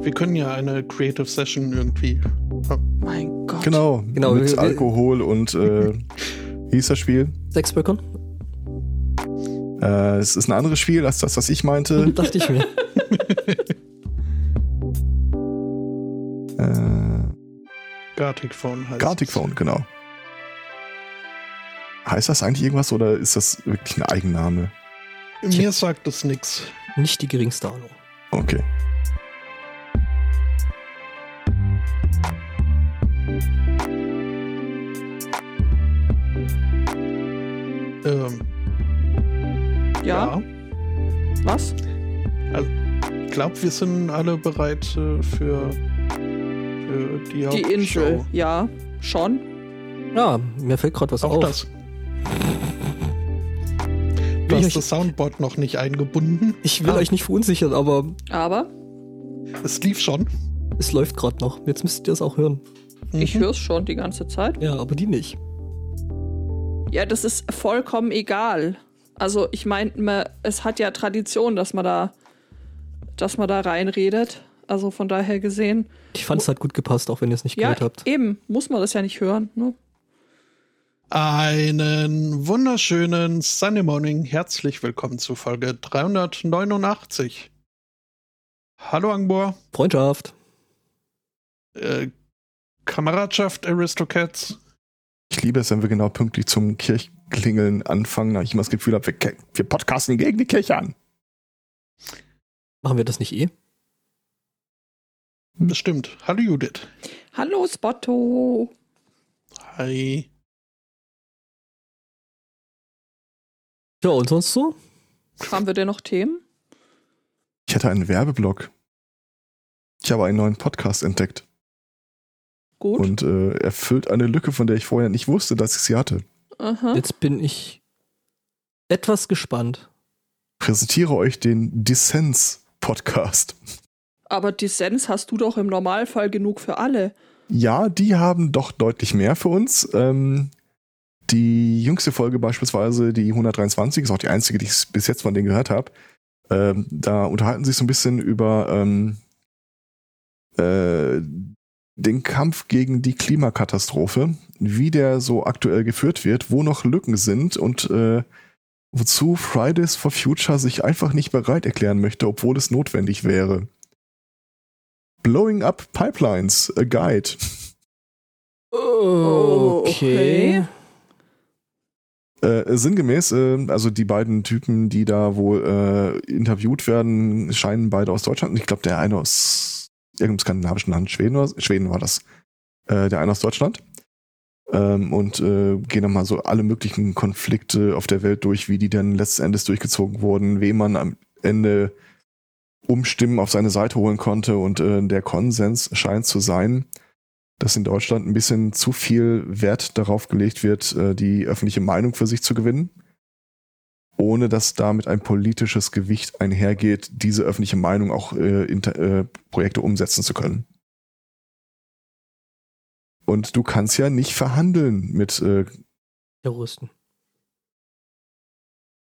Wir können ja eine Creative Session irgendwie. Oh. Mein Gott. Genau, Genau, mit wir- wir- Alkohol und äh, wie hieß das Spiel? Sechs Böckern? Äh, es ist ein anderes Spiel als das, was ich meinte. Dachte ich mir. äh, Gartic Phone heißt Gartic Phone, genau. Heißt das eigentlich irgendwas oder ist das wirklich ein Eigenname? Mir sagt es nix. Nicht die geringste Ahnung. Okay. Ja, was? Ich glaube, wir sind alle bereit äh, für, für die Die Hauptshow. Insel. Ja, schon. Ja, mir fällt gerade was Auch auf. das. Du ich hast das Soundboard noch nicht eingebunden. Ich will Ah. euch nicht verunsichern, aber Aber Es lief schon. es läuft gerade noch. Jetzt müsstet ihr es auch hören. ich Mhm. höre es schon die ganze Zeit. Ja, aber die nicht. Ja, das ist vollkommen egal. Also ich meine, es hat ja Tradition, dass man da, dass man da reinredet. Also von daher gesehen. Ich fand es halt gut gepasst, auch wenn ihr es nicht Ja, gehört habt. eben, muss man das ja nicht hören. Ne? Einen wunderschönen Sunday Morning. Herzlich willkommen zu Folge 389. Hallo Angbor, Freundschaft. äh, Kameradschaft Aristocats. Ich liebe es, wenn wir genau pünktlich zum Kirchklingeln anfangen, da ich immer das Gefühl habe, wir, wir podcasten gegen die Kirche an. Machen wir das nicht eh? Bestimmt. Hallo Judith. Hallo Spotto. Hi. Ja, und sonst so? Haben wir denn noch Themen? Ich hatte einen Werbeblock. Ich habe einen neuen Podcast entdeckt Gut. und äh, erfüllt eine Lücke, von der ich vorher nicht wusste, dass ich sie hatte. Aha. Jetzt bin ich etwas gespannt. Präsentiere euch den Dissens Podcast. Aber Dissens hast du doch im Normalfall genug für alle. Ja, die haben doch deutlich mehr für uns. Ähm, die jüngste Folge beispielsweise, die 123, ist auch die einzige, die ich bis jetzt von denen gehört habe. Ähm, da unterhalten sie sich so ein bisschen über ähm, äh, den Kampf gegen die Klimakatastrophe, wie der so aktuell geführt wird, wo noch Lücken sind und äh, wozu Fridays for Future sich einfach nicht bereit erklären möchte, obwohl es notwendig wäre. Blowing Up Pipelines, a Guide. Okay. Äh, sinngemäß, äh, also die beiden Typen, die da wohl äh, interviewt werden, scheinen beide aus Deutschland. Ich glaube, der eine aus irgendeinem skandinavischen Land, Schweden, oder, Schweden war das. Äh, der eine aus Deutschland. Ähm, und äh, gehen dann mal so alle möglichen Konflikte auf der Welt durch, wie die dann letzten Endes durchgezogen wurden, wem man am Ende Umstimmen auf seine Seite holen konnte. Und äh, der Konsens scheint zu sein, dass in Deutschland ein bisschen zu viel Wert darauf gelegt wird, äh, die öffentliche Meinung für sich zu gewinnen, ohne dass damit ein politisches Gewicht einhergeht, diese öffentliche Meinung auch äh, in äh, Projekte umsetzen zu können. Und du kannst ja nicht verhandeln mit, äh, Terroristen.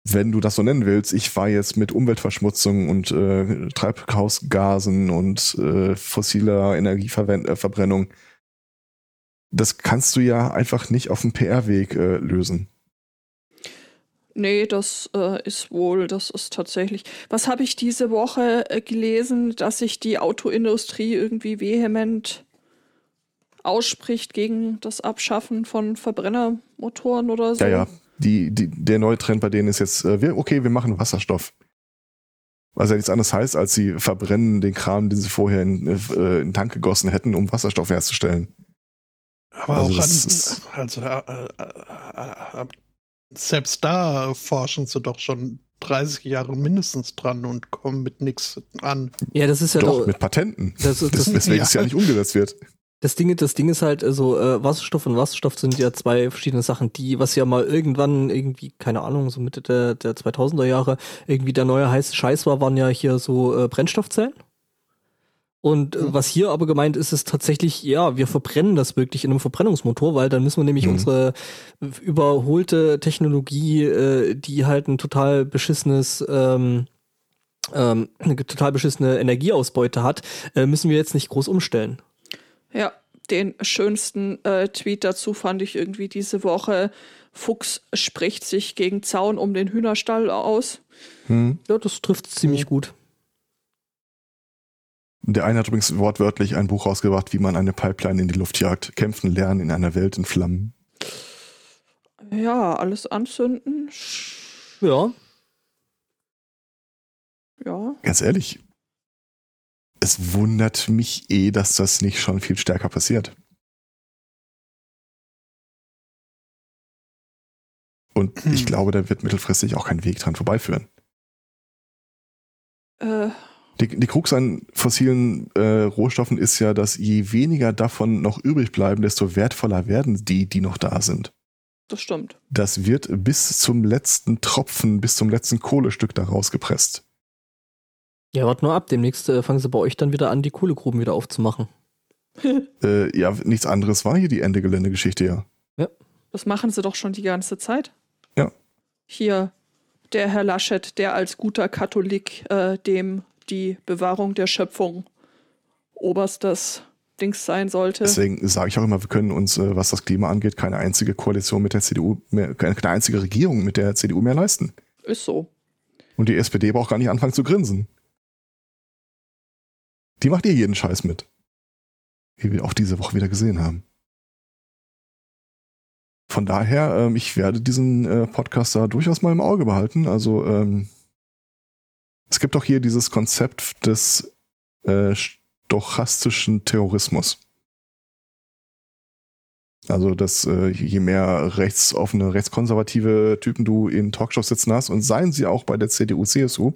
wenn du das so nennen willst. Ich war jetzt mit Umweltverschmutzung und äh, Treibhausgasen und äh, fossiler Energieverbrennung. Das kannst du ja einfach nicht auf dem PR-Weg äh, lösen. Nee, das äh, ist wohl, das ist tatsächlich. Was habe ich diese Woche äh, gelesen, dass sich die Autoindustrie irgendwie vehement ausspricht gegen das Abschaffen von Verbrennermotoren oder so? Ja, ja. Die, die, der neue Trend bei denen ist jetzt, äh, wir, okay, wir machen Wasserstoff. Was ja nichts anderes heißt, als sie verbrennen den Kram, den sie vorher in, äh, in den Tank gegossen hätten, um Wasserstoff herzustellen. Aber Also auch das ist- an, also äh, äh, äh, selbst da forschen sie doch schon 30 Jahre mindestens dran und kommen mit nichts an. Ja, das ist ja Doch, doch. mit Patenten. Das, ist- Das, das, weswegen ja. es ja nicht umgesetzt wird. das, Ding, das Ding ist halt, also äh, Wasserstoff und Wasserstoff sind ja zwei verschiedene Sachen, die, was ja mal irgendwann irgendwie, keine Ahnung, so Mitte der, der 2000er Jahre, irgendwie der neue heiße Scheiß war, waren ja hier so äh, Brennstoffzellen. Und Mhm. was hier aber gemeint ist, ist tatsächlich, ja, wir verbrennen das wirklich in einem Verbrennungsmotor, weil dann müssen wir nämlich Mhm. unsere überholte Technologie, äh, die halt ein total beschissenes ähm, ähm, eine total beschissene Energieausbeute hat, äh, müssen wir jetzt nicht groß umstellen. Ja, den schönsten äh, Tweet dazu fand ich irgendwie diese Woche. Fuchs spricht sich gegen Zaun um den Hühnerstall aus. Hm. Ja, das trifft ziemlich gut. Der eine hat übrigens wortwörtlich ein Buch rausgebracht, wie man eine Pipeline in die Luft jagt. Kämpfen lernen in einer Welt in Flammen. Ja, alles anzünden. Ja. Ja. Ganz ehrlich, es wundert mich eh, dass das nicht schon viel stärker passiert. Und Hm. ich glaube, da wird mittelfristig auch kein Weg dran vorbeiführen. Äh, Die, die Krux an fossilen äh, Rohstoffen ist ja, dass je weniger davon noch übrig bleiben, desto wertvoller werden die, die noch da sind. das stimmt. Das wird bis zum letzten Tropfen, bis zum letzten Kohlestück da rausgepresst. Ja, wart nur ab. Demnächst äh, fangen sie bei euch dann wieder an, die Kohlegruben wieder aufzumachen. Äh, ja, nichts anderes war hier die Ende Geländegeschichte ja. Das machen sie doch schon die ganze Zeit. Ja. Hier der Herr Laschet, der als guter Katholik äh, dem die Bewahrung der Schöpfung oberstes Dings sein sollte. Deswegen sage ich auch immer, wir können uns, äh, was das Klima angeht, keine einzige Koalition mit der CDU, mehr, keine, einzige Regierung mit der CDU mehr leisten. Ist so. Und die SPD braucht gar nicht anfangen zu grinsen. Die macht ihr jeden Scheiß mit. Wie wir auch diese Woche wieder gesehen haben. Von daher, ähm, ich werde diesen äh, Podcast da durchaus mal im Auge behalten. Also ähm, es gibt auch hier dieses Konzept des äh, stochastischen Terrorismus. Also, dass äh, je mehr rechtsoffene, rechtskonservative Typen du in Talkshows sitzen hast, und seien sie auch bei der CDU, CSU,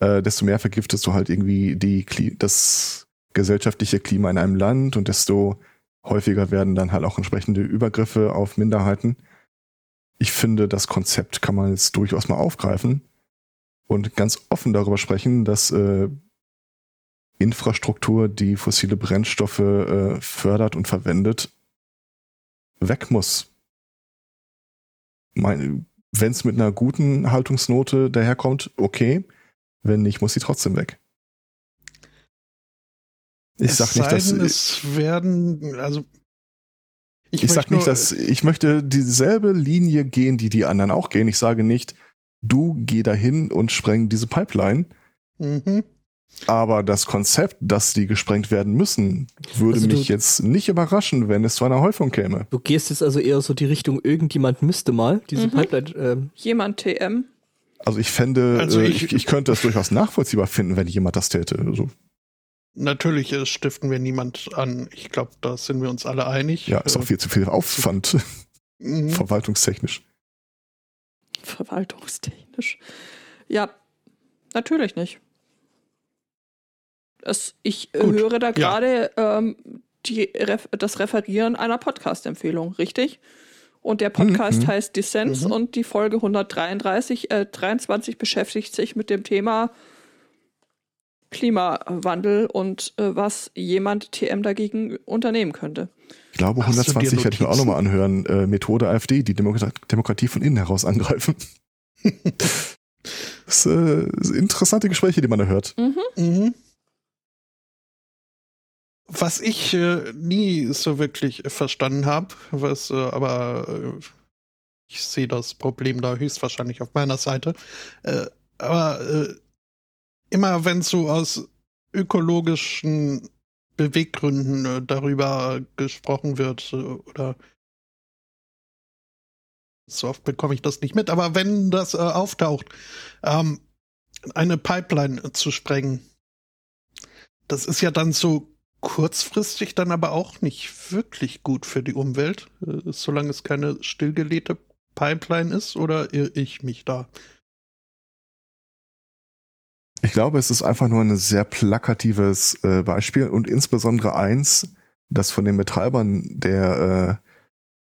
äh, desto mehr vergiftest du halt irgendwie die, das gesellschaftliche Klima in einem Land und desto häufiger werden dann halt auch entsprechende Übergriffe auf Minderheiten. Ich finde, das Konzept kann man jetzt durchaus mal aufgreifen und ganz offen darüber sprechen, dass äh, Infrastruktur, die fossile Brennstoffe äh, fördert und verwendet, weg muss. Wenn es mit einer guten Haltungsnote daherkommt, okay. Wenn nicht, muss sie trotzdem weg. Ich es sag nicht, dass denn, es werden, also ich, möchte sag nicht, dass ich möchte dieselbe Linie gehen, die die anderen auch gehen. Ich sage nicht, du geh dahin und spreng diese Pipeline. Mhm. Aber das Konzept, dass die gesprengt werden müssen, würde Also du- mich jetzt nicht überraschen, wenn es zu einer Häufung käme. Du gehst jetzt also eher so die Richtung, irgendjemand müsste mal diese Mhm. Pipeline. Ähm, Jemand TM. Also ich fände, Also äh, ich- ich, ich könnte das durchaus nachvollziehbar finden, wenn jemand das täte. Also, Natürlich äh, stiften wir niemand an. Ich glaube, da sind wir uns alle einig. ja, ist auch viel zu viel Aufwand, Mhm. verwaltungstechnisch. Verwaltungstechnisch. Ja, natürlich nicht. Es, ich äh, Gut, höre da ja. gerade ähm, die Ref das Referieren einer Podcast-Empfehlung, richtig? Und der Podcast Mhm. heißt Dissens Mhm. und die Folge 133, äh, 23 beschäftigt sich mit dem Thema Klimawandel und äh, was jemand TM dagegen unternehmen könnte. Ich glaube, Hast du dir 120 werde ich mir auch nochmal anhören. Äh, Methode AfD, die Demokrat Demokratie von innen heraus angreifen. das äh, sind interessante Gespräche, die man da hört. Mhm. Was ich äh, nie so wirklich verstanden habe, was äh, aber äh, ich sehe das Problem da höchstwahrscheinlich auf meiner Seite. Äh, aber äh, immer wenn so aus ökologischen Beweggründen äh, darüber gesprochen wird äh, oder so oft bekomme ich das nicht mit, aber wenn das äh, auftaucht, ähm, eine Pipeline zu sprengen, das ist ja dann so kurzfristig dann aber auch nicht wirklich gut für die Umwelt, äh, solange es keine stillgelegte Pipeline ist, oder irre ich mich da? Ich glaube, es ist einfach nur ein sehr plakatives äh, Beispiel und insbesondere eins, das von den Betreibern der äh,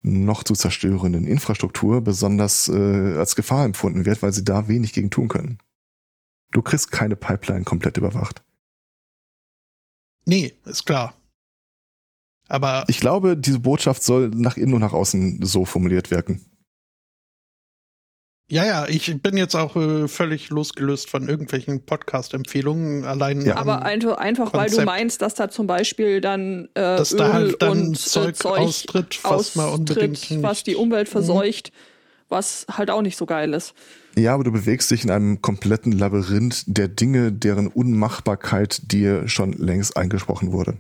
noch zu zerstörenden Infrastruktur besonders äh, als Gefahr empfunden wird, weil sie da wenig gegen tun können. Du kriegst keine Pipeline komplett überwacht. Nee, ist klar. Aber Ich glaube, diese Botschaft soll nach innen und nach außen so formuliert wirken. Ja, ja, ich bin jetzt auch äh, völlig losgelöst von irgendwelchen Podcast-Empfehlungen. Allein Ja. Aber einfach, einfach weil du meinst, dass da zum Beispiel dann äh, dass Öl da halt dann und Zeug, äh, Zeug austritt, was man unbedingt austritt, was nicht- die Umwelt verseucht, was halt auch nicht so geil ist. Ja, aber du bewegst dich in einem kompletten Labyrinth der Dinge, deren Unmachbarkeit dir schon längst eingesprochen wurde.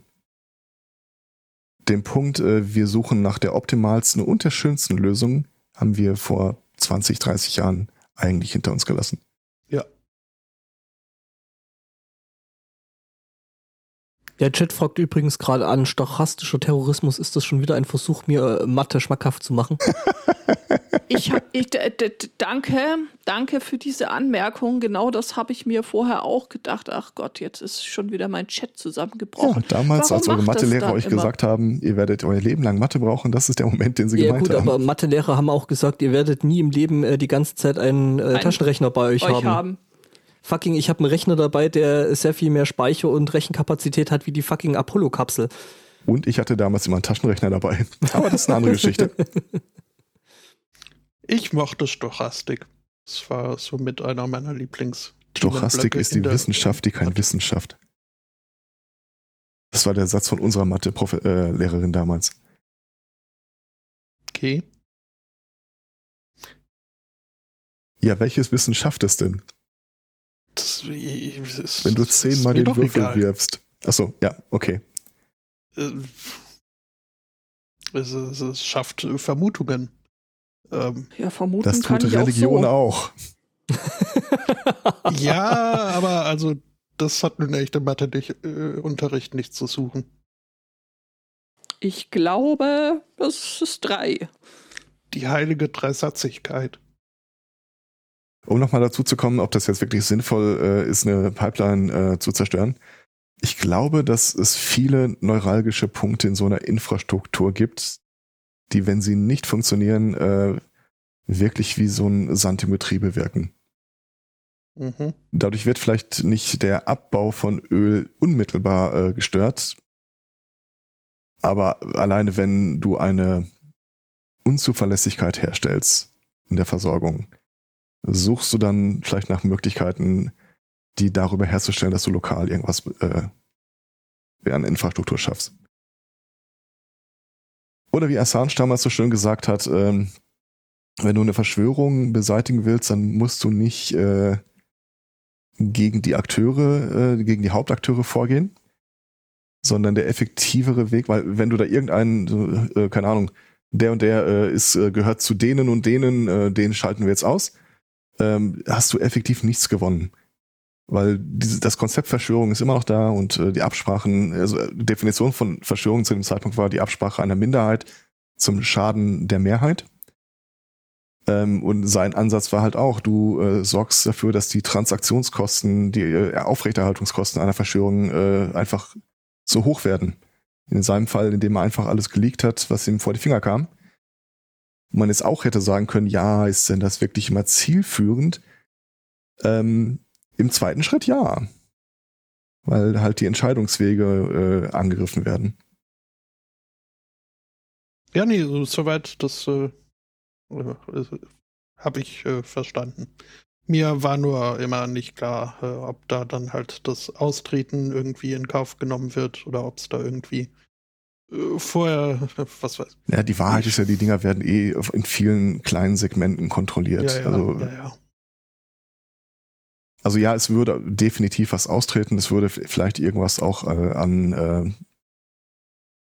Den Punkt, äh, wir suchen nach der optimalsten und der schönsten Lösung, haben wir vor 20, 30 Jahren eigentlich hinter uns gelassen. Der Chat fragt übrigens gerade an, stochastischer Terrorismus, ist das schon wieder ein Versuch, mir äh, Mathe schmackhaft zu machen? Ich hab, ich, d- d- d- danke, danke für diese Anmerkung. Genau das habe ich mir vorher auch gedacht. Ach Gott, jetzt ist schon wieder mein Chat Ja, zusammengebrochen. damals, Warum als eure Mathelehrer euch immer? gesagt haben, ihr werdet euer Leben lang Mathe brauchen, das ist der Moment, den sie Ja gemeint gut, haben. aber Mathelehrer haben auch gesagt, ihr werdet nie im Leben äh, die ganze Zeit einen äh, Ein- Taschenrechner bei euch, euch haben. haben. Fucking, ich habe einen Rechner dabei, der sehr viel mehr Speicher und Rechenkapazität hat wie die fucking Apollo-Kapsel. Und ich hatte damals immer einen Taschenrechner dabei. Aber das ist eine andere Geschichte. Ich mochte Stochastik. Das war so mit einer meiner Lieblings. Stochastik ist die Wissenschaft, die keine Wissenschaft. Das war der Satz von unserer Mathe-Lehrerin damals. Okay. Ja, welches Wissen schafft es denn? Das, ist, Wenn du zehnmal den Würfel egal. wirfst. Achso, ja, okay. Äh, Es, es, es schafft äh, Vermutungen. Ähm, Ja, vermuten Das kann tut ich Religion auch so. auch. ja, aber also das hat nun echt im Mathe-Unterricht nichts zu suchen. Ich glaube, das ist drei. Die heilige Dreisatzigkeit. Um nochmal dazu zu kommen, ob das jetzt wirklich sinnvoll äh, ist, eine Pipeline äh, zu zerstören. Ich glaube, dass es viele neuralgische Punkte in so einer Infrastruktur gibt, die, wenn sie nicht funktionieren, äh, wirklich wie so ein Sand im Getriebe wirken. Mhm. Dadurch wird vielleicht nicht der Abbau von Öl unmittelbar äh, gestört, aber alleine wenn du eine Unzuverlässigkeit herstellst in der Versorgung, suchst du dann vielleicht nach Möglichkeiten, die darüber herzustellen, dass du lokal irgendwas äh, an Infrastruktur schaffst. Oder wie Assange damals so schön gesagt hat, ähm, wenn du eine Verschwörung beseitigen willst, dann musst du nicht äh, gegen die Akteure, äh, gegen die Hauptakteure vorgehen, sondern der effektivere Weg, weil wenn du da irgendeinen, äh, keine Ahnung, der und der äh, ist, äh, gehört zu denen und denen, äh, den schalten wir jetzt aus, ähm, hast du effektiv nichts gewonnen. Weil diese, das Konzept Verschwörung ist immer noch da und äh, die Absprachen, also äh, die Definition von Verschwörung zu dem Zeitpunkt war die Absprache einer Minderheit zum Schaden der Mehrheit. Ähm, und sein Ansatz war halt auch, du äh, sorgst dafür, dass die Transaktionskosten, die äh, Aufrechterhaltungskosten einer Verschwörung äh, einfach so hoch werden. In seinem Fall, indem er einfach alles geleakt hat, was ihm vor die Finger kam. Man jetzt auch hätte sagen können, ja, ist denn das wirklich immer zielführend? Ähm, Im zweiten Schritt ja. Weil halt die Entscheidungswege äh, angegriffen werden. Ja, nee, so, soweit, das äh, habe ich äh, verstanden. Mir war nur immer nicht klar, äh, ob da dann halt das Austreten irgendwie in Kauf genommen wird oder ob es da irgendwie äh, vorher, was weiß Ja, die Wahrheit ist ja, die Dinger werden eh in vielen kleinen Segmenten kontrolliert. ja, ja, also, ja, ja. also ja, es würde definitiv was austreten. Es würde vielleicht irgendwas auch äh, an äh,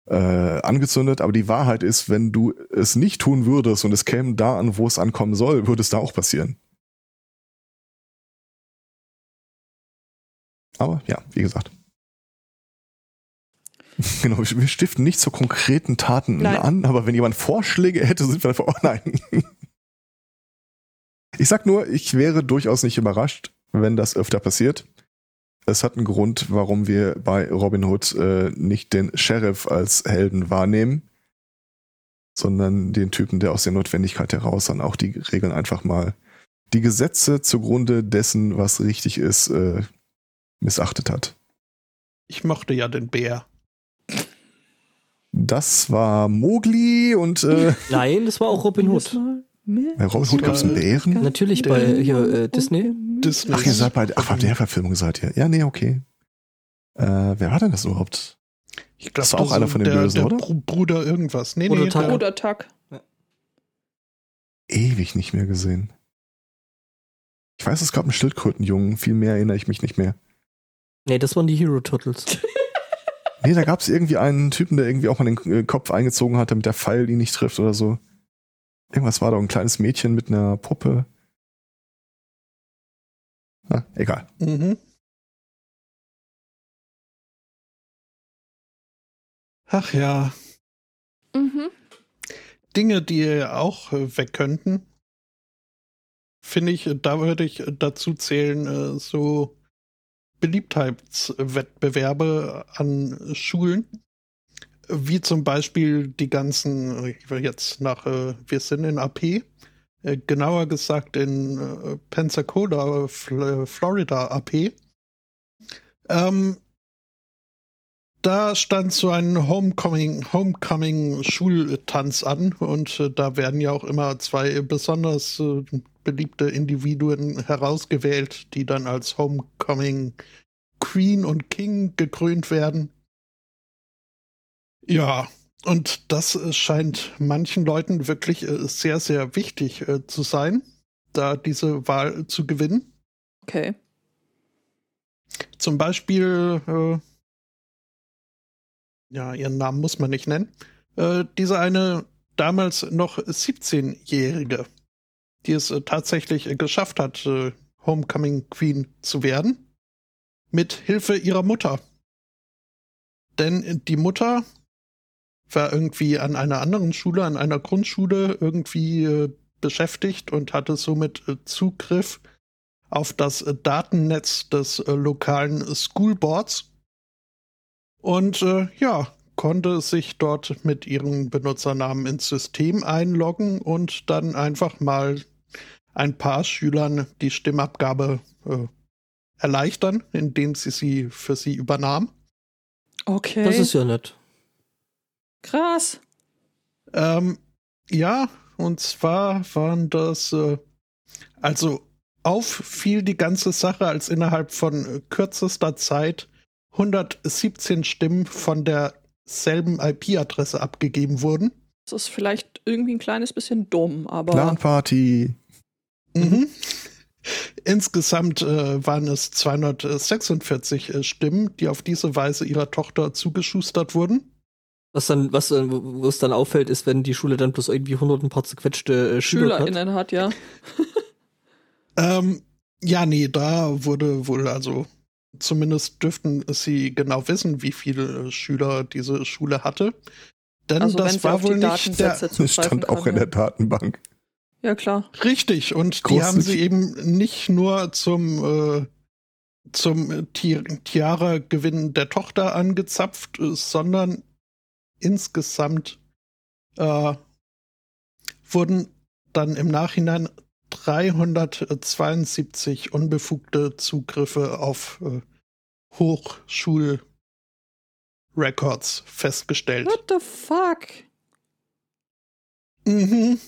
äh, angezündet. Aber die Wahrheit ist, wenn du es nicht tun würdest und es käme da an, wo es ankommen soll, würde es da auch passieren. Aber ja, wie gesagt. Genau, wir stiften nicht zu konkreten Taten Nein. an, aber wenn jemand Vorschläge hätte, sind wir dafür, oh nein. Ich sag nur, ich wäre durchaus nicht überrascht, wenn das öfter passiert. Es hat einen Grund, warum wir bei Robin Hood äh, nicht den Sheriff als Helden wahrnehmen, sondern den Typen, der aus der Notwendigkeit heraus dann auch die Regeln einfach mal, die Gesetze zugrunde dessen, was richtig ist, äh, missachtet hat. Ich mochte ja den Bär. Das war Mowgli und äh, Nein, das war auch Robin Hood. Bei Robin Hood gab es einen Bären? Natürlich bei hier äh, Disney. Disney. Ach, ihr seid bei, ach, bei der Verfilmung seid ihr. Ja, nee, okay. Äh, wer war denn das überhaupt? Ich glaub, Das war auch einer von den der, Bösen, der oder? Br- Bruder irgendwas. Nee, Bruder nee, Tuck. der, Oder Tuck. Ewig nicht mehr gesehen. Ich weiß, es gab einen Schildkrötenjungen, viel mehr erinnere ich mich nicht mehr. Nee, das waren die Hero Turtles. Nee, da gab es irgendwie einen Typen, der irgendwie auch mal den äh, Kopf eingezogen hat, damit der Pfeil ihn nicht trifft oder so. Irgendwas war da, ein kleines Mädchen mit einer Puppe. Na, egal. Mhm. Ach ja, Mhm. Dinge, die auch äh, weg könnten, finde ich, da würde ich dazu zählen, äh, so Beliebtheitswettbewerbe an Schulen, wie zum Beispiel die ganzen, ich will jetzt nach, äh, wir sind in AP, äh, genauer gesagt in äh, Pensacola, Fl Florida AP. Ähm, da stand so ein Homecoming, Homecoming Schultanz an und da werden ja auch immer zwei besonders beliebte Individuen herausgewählt, die dann als Homecoming Queen und King gekrönt werden. Ja, und das äh, scheint manchen Leuten wirklich äh, sehr, sehr wichtig äh, zu sein, da diese Wahl zu gewinnen. Okay. Zum Beispiel, äh, ja, ihren Namen muss man nicht nennen, äh, diese eine damals noch 17-Jährige, die es äh, tatsächlich äh, geschafft hat, äh, Homecoming Queen zu werden, mit Hilfe ihrer Mutter. Denn die Mutter war irgendwie an einer anderen Schule, an einer Grundschule irgendwie beschäftigt und hatte somit Zugriff auf das Datennetz des lokalen Schoolboards und ja, konnte sich dort mit ihren Benutzernamen ins System einloggen und dann einfach mal ein paar Schülern die Stimmabgabe äh, erleichtern, indem sie sie für sie übernahm. Okay. Das ist ja nett. krass. Ähm, ja, und zwar waren das, äh, also auffiel die ganze Sache, als innerhalb von kürzester Zeit 117 Stimmen von derselben IP-Adresse abgegeben wurden. Das ist vielleicht irgendwie ein kleines bisschen dumm, aber Clan-Party. Mhm. Insgesamt äh, waren es 246 äh, Stimmen, die auf diese Weise ihrer Tochter zugeschustert wurden. Was dann, was, äh, wo wo es dann auffällt, ist, wenn die Schule dann bloß irgendwie hundert ein paar zerquetschte äh, Schüler hat. SchülerInnen hat, ja. Ähm, ja, nee, da wurde wohl, also zumindest dürften sie genau wissen, wie viele äh, Schüler diese Schule hatte. Denn Also wenn das sie war auf wohl die nicht der. Das stand auch kann, in ja. der Datenbank. Ja, klar. Richtig, und die Großzügig. haben sie eben nicht nur zum, äh, zum Ti Tiara-Gewinn der Tochter angezapft, äh, sondern insgesamt äh, wurden dann im Nachhinein 372 unbefugte Zugriffe auf äh, Hochschulrecords festgestellt. What the fuck? Mhm.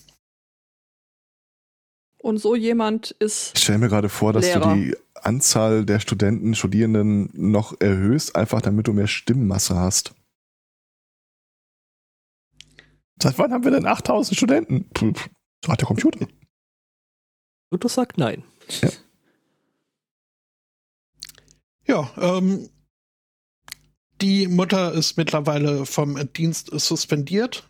Und so jemand ist. Ich stelle mir gerade vor, dass Lehrer. du die Anzahl der Studenten, Studierenden noch erhöhst, einfach damit du mehr Stimmmasse hast. Seit wann haben wir denn 8000 Studenten? Puh, So hat der Computer. Luther sagt nein. Ja, ähm, die Mutter ist mittlerweile vom Dienst suspendiert.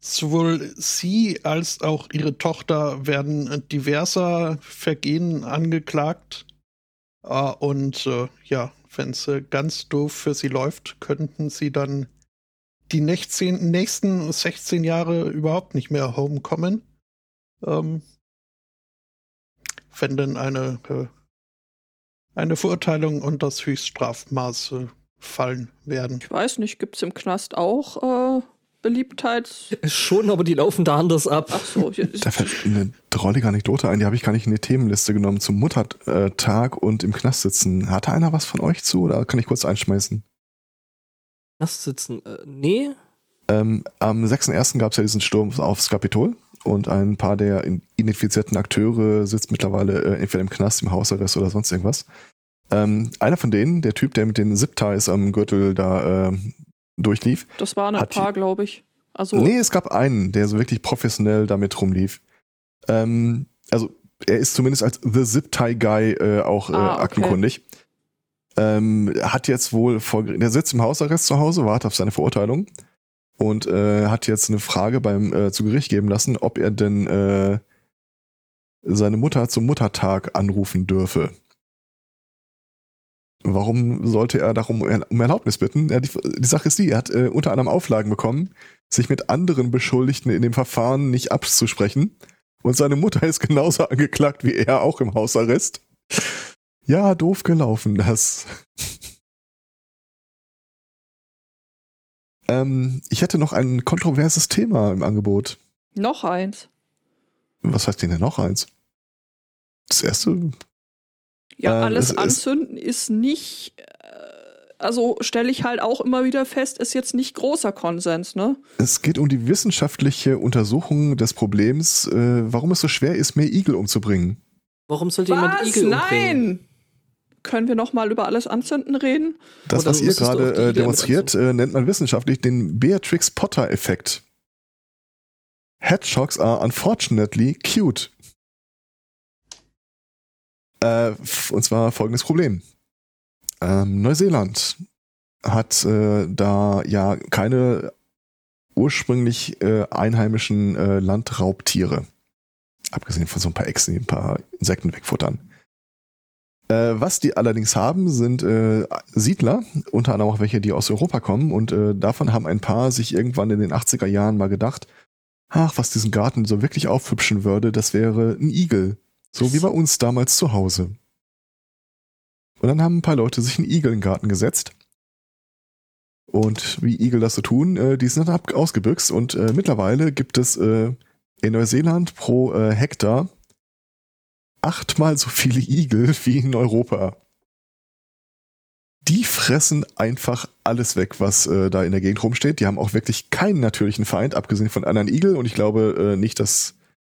Sowohl sie als auch ihre Tochter werden diverser Vergehen angeklagt. Äh, und äh, ja, wenn es ganz doof für sie läuft, könnten sie dann die nächsten, nächsten 16 Jahre überhaupt nicht mehr homekommen. Ähm, wenn denn eine äh, eine Verurteilung und das Höchststrafmaß äh, fallen werden. Ich weiß nicht, gibt's im Knast auch äh, Beliebtheit? Schon, aber die laufen da anders ab. Ach so, Da fällt mir eine drollige Anekdote ein, die habe ich gar nicht in die Themenliste genommen. Zum Muttertag und im Knast sitzen. Hatte einer was von euch zu oder kann ich kurz einschmeißen? Knast sitzen. Äh, nee. Ähm, am 6.1. gab es ja diesen Sturm aufs Kapitol und ein paar der identifizierten Akteure sitzt mittlerweile äh, entweder im Knast, im Hausarrest oder sonst irgendwas. Ähm, einer von denen, der Typ, der mit den Zip-Ties am Gürtel da äh, durchlief. Das waren ein paar, glaube ich. Also, Nee, es gab einen, der so wirklich professionell damit rumlief. Ähm, also er ist zumindest als The Zip Tie Guy äh, auch äh, Ah, okay. aktenkundig. Ähm, hat jetzt wohl vor, der sitzt im Hausarrest zu Hause, wartet auf seine Verurteilung und äh, hat jetzt eine Frage beim äh, zu Gericht geben lassen, ob er denn äh, seine Mutter zum Muttertag anrufen dürfe. Warum sollte er darum um Erlaubnis bitten? Ja, die, die Sache ist die, er hat äh, unter anderem Auflagen bekommen, sich mit anderen Beschuldigten in dem Verfahren nicht abzusprechen. Und seine Mutter ist genauso angeklagt wie er, auch im Hausarrest. Ja, doof gelaufen, das. ähm, ich hätte noch ein kontroverses Thema im Angebot. noch eins. Was heißt denn denn noch eins? Das erste? Ja, Ähm, alles es ist- anzünden ist nicht, äh, also stelle ich halt auch immer wieder fest, ist jetzt nicht großer Konsens, ne? Es geht um die wissenschaftliche Untersuchung des Problems, äh, warum es so schwer ist, mehr Igel umzubringen. Warum sollte jemand Was? Igel umbringen? Nein! Können wir noch mal über alles anzünden reden? Das, Oder was ihr gerade äh, demonstriert, äh, nennt man wissenschaftlich den Beatrix Potter-Effekt. Hedgehogs are unfortunately cute. Äh, und zwar folgendes Problem. Ähm, Neuseeland hat äh, da ja keine ursprünglich äh, einheimischen äh, Landraubtiere. Abgesehen von so ein paar Echsen, die ein paar Insekten wegfuttern. Äh, was die allerdings haben, sind äh, Siedler, unter anderem auch welche, die aus Europa kommen. Und äh, davon haben ein paar sich irgendwann in den 80er Jahren mal gedacht, ach, was diesen Garten so wirklich aufhübschen würde, das wäre ein Igel. So wie bei uns damals zu Hause. Und dann haben ein paar Leute sich einen Igel in den Garten gesetzt. Und wie Igel das so tun, äh, die sind dann ausgebüxt. Und äh, mittlerweile gibt es äh, in Neuseeland pro äh, Hektar achtmal so viele Igel wie in Europa. Die fressen einfach alles weg, was äh, da in der Gegend rumsteht. Die haben auch wirklich keinen natürlichen Feind, abgesehen von anderen Igel. Und ich glaube äh, nicht, dass.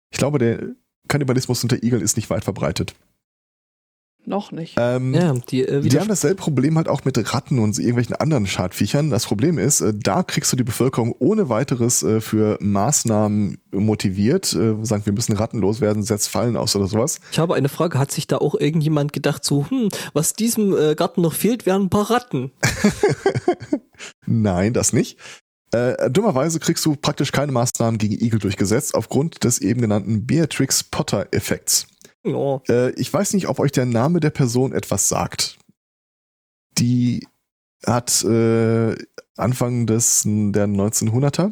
Ich glaube, der Kannibalismus unter Igeln ist nicht weit verbreitet. Noch nicht. Ähm, Ja, die, äh, die haben dasselbe Problem halt auch mit Ratten und irgendwelchen anderen Schadviechern. Das Problem ist, äh, da kriegst du die Bevölkerung ohne weiteres äh, für Maßnahmen motiviert. Äh, sagen, wir müssen Ratten loswerden, setzt Fallen aus oder sowas. ich habe eine Frage. Hat sich da auch irgendjemand gedacht, so, hm, was diesem äh, Garten noch fehlt, wären ein paar Ratten? Nein, das nicht. Äh, dummerweise kriegst du praktisch keine Maßnahmen gegen Igel durchgesetzt, aufgrund des eben genannten Beatrix Potter-Effekts. Ja. Äh, ich weiß nicht, ob euch der Name der Person etwas sagt. Die hat äh, Anfang des der 1900er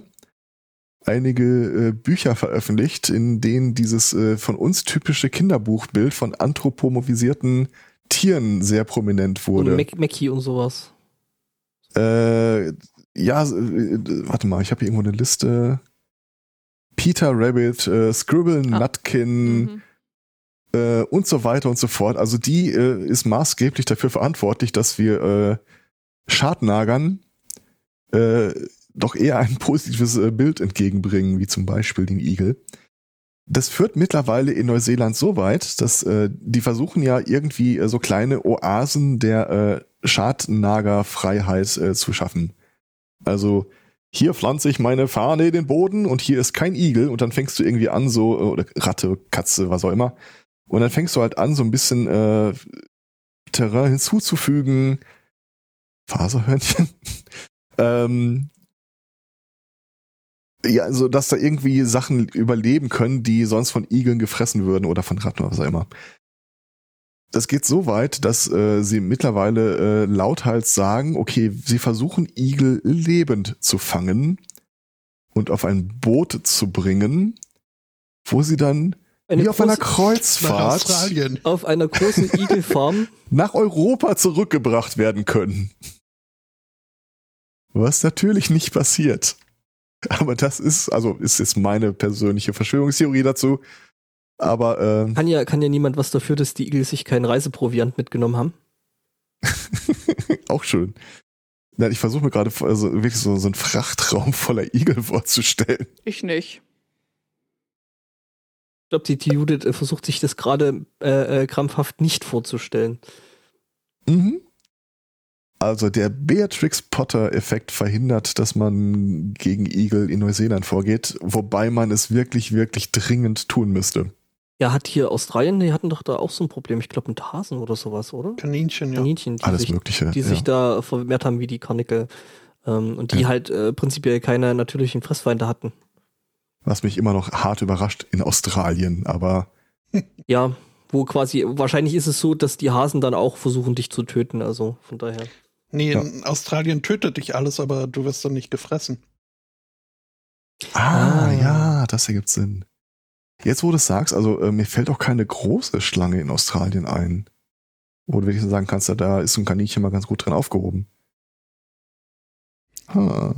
einige äh, Bücher veröffentlicht, in denen dieses äh, von uns typische Kinderbuchbild von anthropomorphisierten Tieren sehr prominent wurde. Und Mac Mackie und sowas. Äh, ja, äh, warte mal, ich habe hier irgendwo eine Liste. Peter Rabbit, äh, Scribble Ah. Nutkin Mhm. äh, und so weiter und so fort. Also die äh, ist maßgeblich dafür verantwortlich, dass wir äh, Schadnagern äh, doch eher ein positives äh, Bild entgegenbringen, wie zum Beispiel den Igel. Das führt mittlerweile in Neuseeland so weit, dass äh, die versuchen ja irgendwie äh, so kleine Oasen der äh, Schadnagerfreiheit äh, zu schaffen. Also hier pflanze ich meine Fahne in den Boden und hier ist kein Igel und dann fängst du irgendwie an so, äh, oder Ratte, Katze, was auch immer. Und dann fängst du halt an, so ein bisschen äh, Terrain hinzuzufügen. Faserhörnchen. ähm, ja, also dass da irgendwie Sachen überleben können, die sonst von Igeln gefressen würden oder von Ratten oder was auch immer. Das geht so weit, dass äh, sie mittlerweile äh, lauthals sagen, okay, sie versuchen Igel lebend zu fangen und auf ein Boot zu bringen, wo sie dann Eine wie auf einer Kreuzfahrt auf einer großen Igelfarm. nach Europa zurückgebracht werden können. Was natürlich nicht passiert. Aber das ist, also ist jetzt meine persönliche Verschwörungstheorie dazu. Aber äh, Kann ja, kann ja niemand was dafür, dass die Igel sich keinen Reiseproviant mitgenommen haben. auch schön. Nein, ich versuche mir gerade also wirklich so, so einen Frachtraum voller Igel vorzustellen. Ich nicht. Ich glaube, die, die Judith äh, versucht sich das gerade äh, äh, krampfhaft nicht vorzustellen. Mhm. Also der Beatrix Potter-Effekt verhindert, dass man gegen Igel in Neuseeland vorgeht, wobei man es wirklich, wirklich dringend tun müsste. Ja, hat hier Australien, die hatten doch da auch so ein Problem. Ich glaube, mit Hasen oder sowas, oder? Kaninchen, ja. Kaninchen, die, Alles sich, Mögliche. die ja. sich da vermehrt haben wie die Karnickel. Ähm, und die Ja. halt äh, prinzipiell keine natürlichen Fressfeinde hatten. Was mich immer noch hart überrascht in Australien, aber Ja, wo quasi, wahrscheinlich ist es so, dass die Hasen dann auch versuchen, dich zu töten. Also von daher. Nee, Ja. in Australien tötet dich alles, aber du wirst dann nicht gefressen. Ah, Ah. ja, das ergibt Sinn. Jetzt, wo du es sagst, also äh, mir fällt auch keine große Schlange in Australien ein. Wo du wenigstens sagen kannst, ja, da ist so ein Kaninchen mal ganz gut drin aufgehoben. Ah.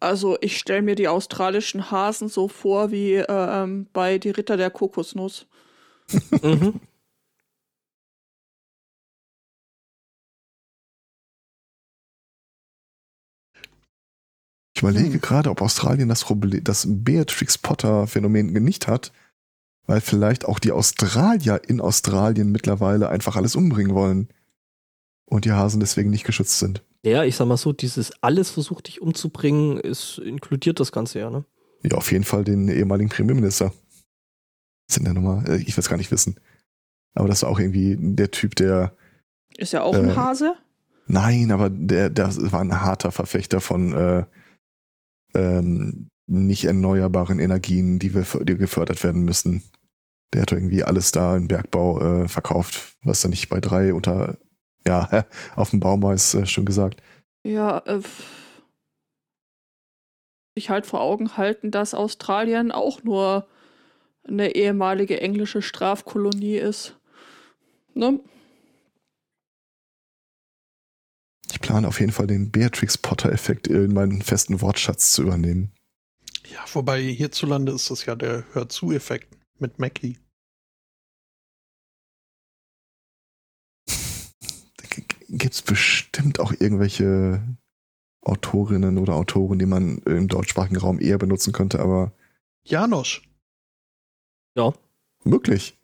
Also ich stelle mir die australischen Hasen so vor wie ähm, bei Die Ritter der Kokosnuss. mhm. Ich überlege Hm. gerade, ob Australien das Problem, das Beatrix Potter Phänomen nicht hat, weil vielleicht auch die Australier in Australien mittlerweile einfach alles umbringen wollen und die Hasen deswegen nicht geschützt sind. Ja, ich sag mal so, dieses alles versucht dich umzubringen, ist inkludiert das Ganze ja, ne? Ja, auf jeden Fall den ehemaligen Premierminister. Sind der Nummer? Äh, Ich will es gar nicht wissen. Aber das war auch irgendwie der Typ, der Ist ja auch Äh. ein Hase. Nein, aber der, der war ein harter Verfechter von äh, ähm, nicht erneuerbaren Energien, die, wir, die gefördert werden müssen. Der hat irgendwie alles da im Bergbau äh, verkauft, was da nicht bei drei unter, ja, auf dem Baum war, ist äh, schon gesagt. Ja, äh, sich halt vor Augen halten, dass Australien auch nur eine ehemalige englische Strafkolonie ist. Ne? Ich plane auf jeden Fall den Beatrix Potter-Effekt in meinen festen Wortschatz zu übernehmen. Ja, wobei hierzulande ist das ja der Hör-zu-Effekt mit Mackie. Gibt es bestimmt auch irgendwelche Autorinnen oder Autoren, die man im deutschsprachigen Raum eher benutzen könnte, aber Janosch. möglich.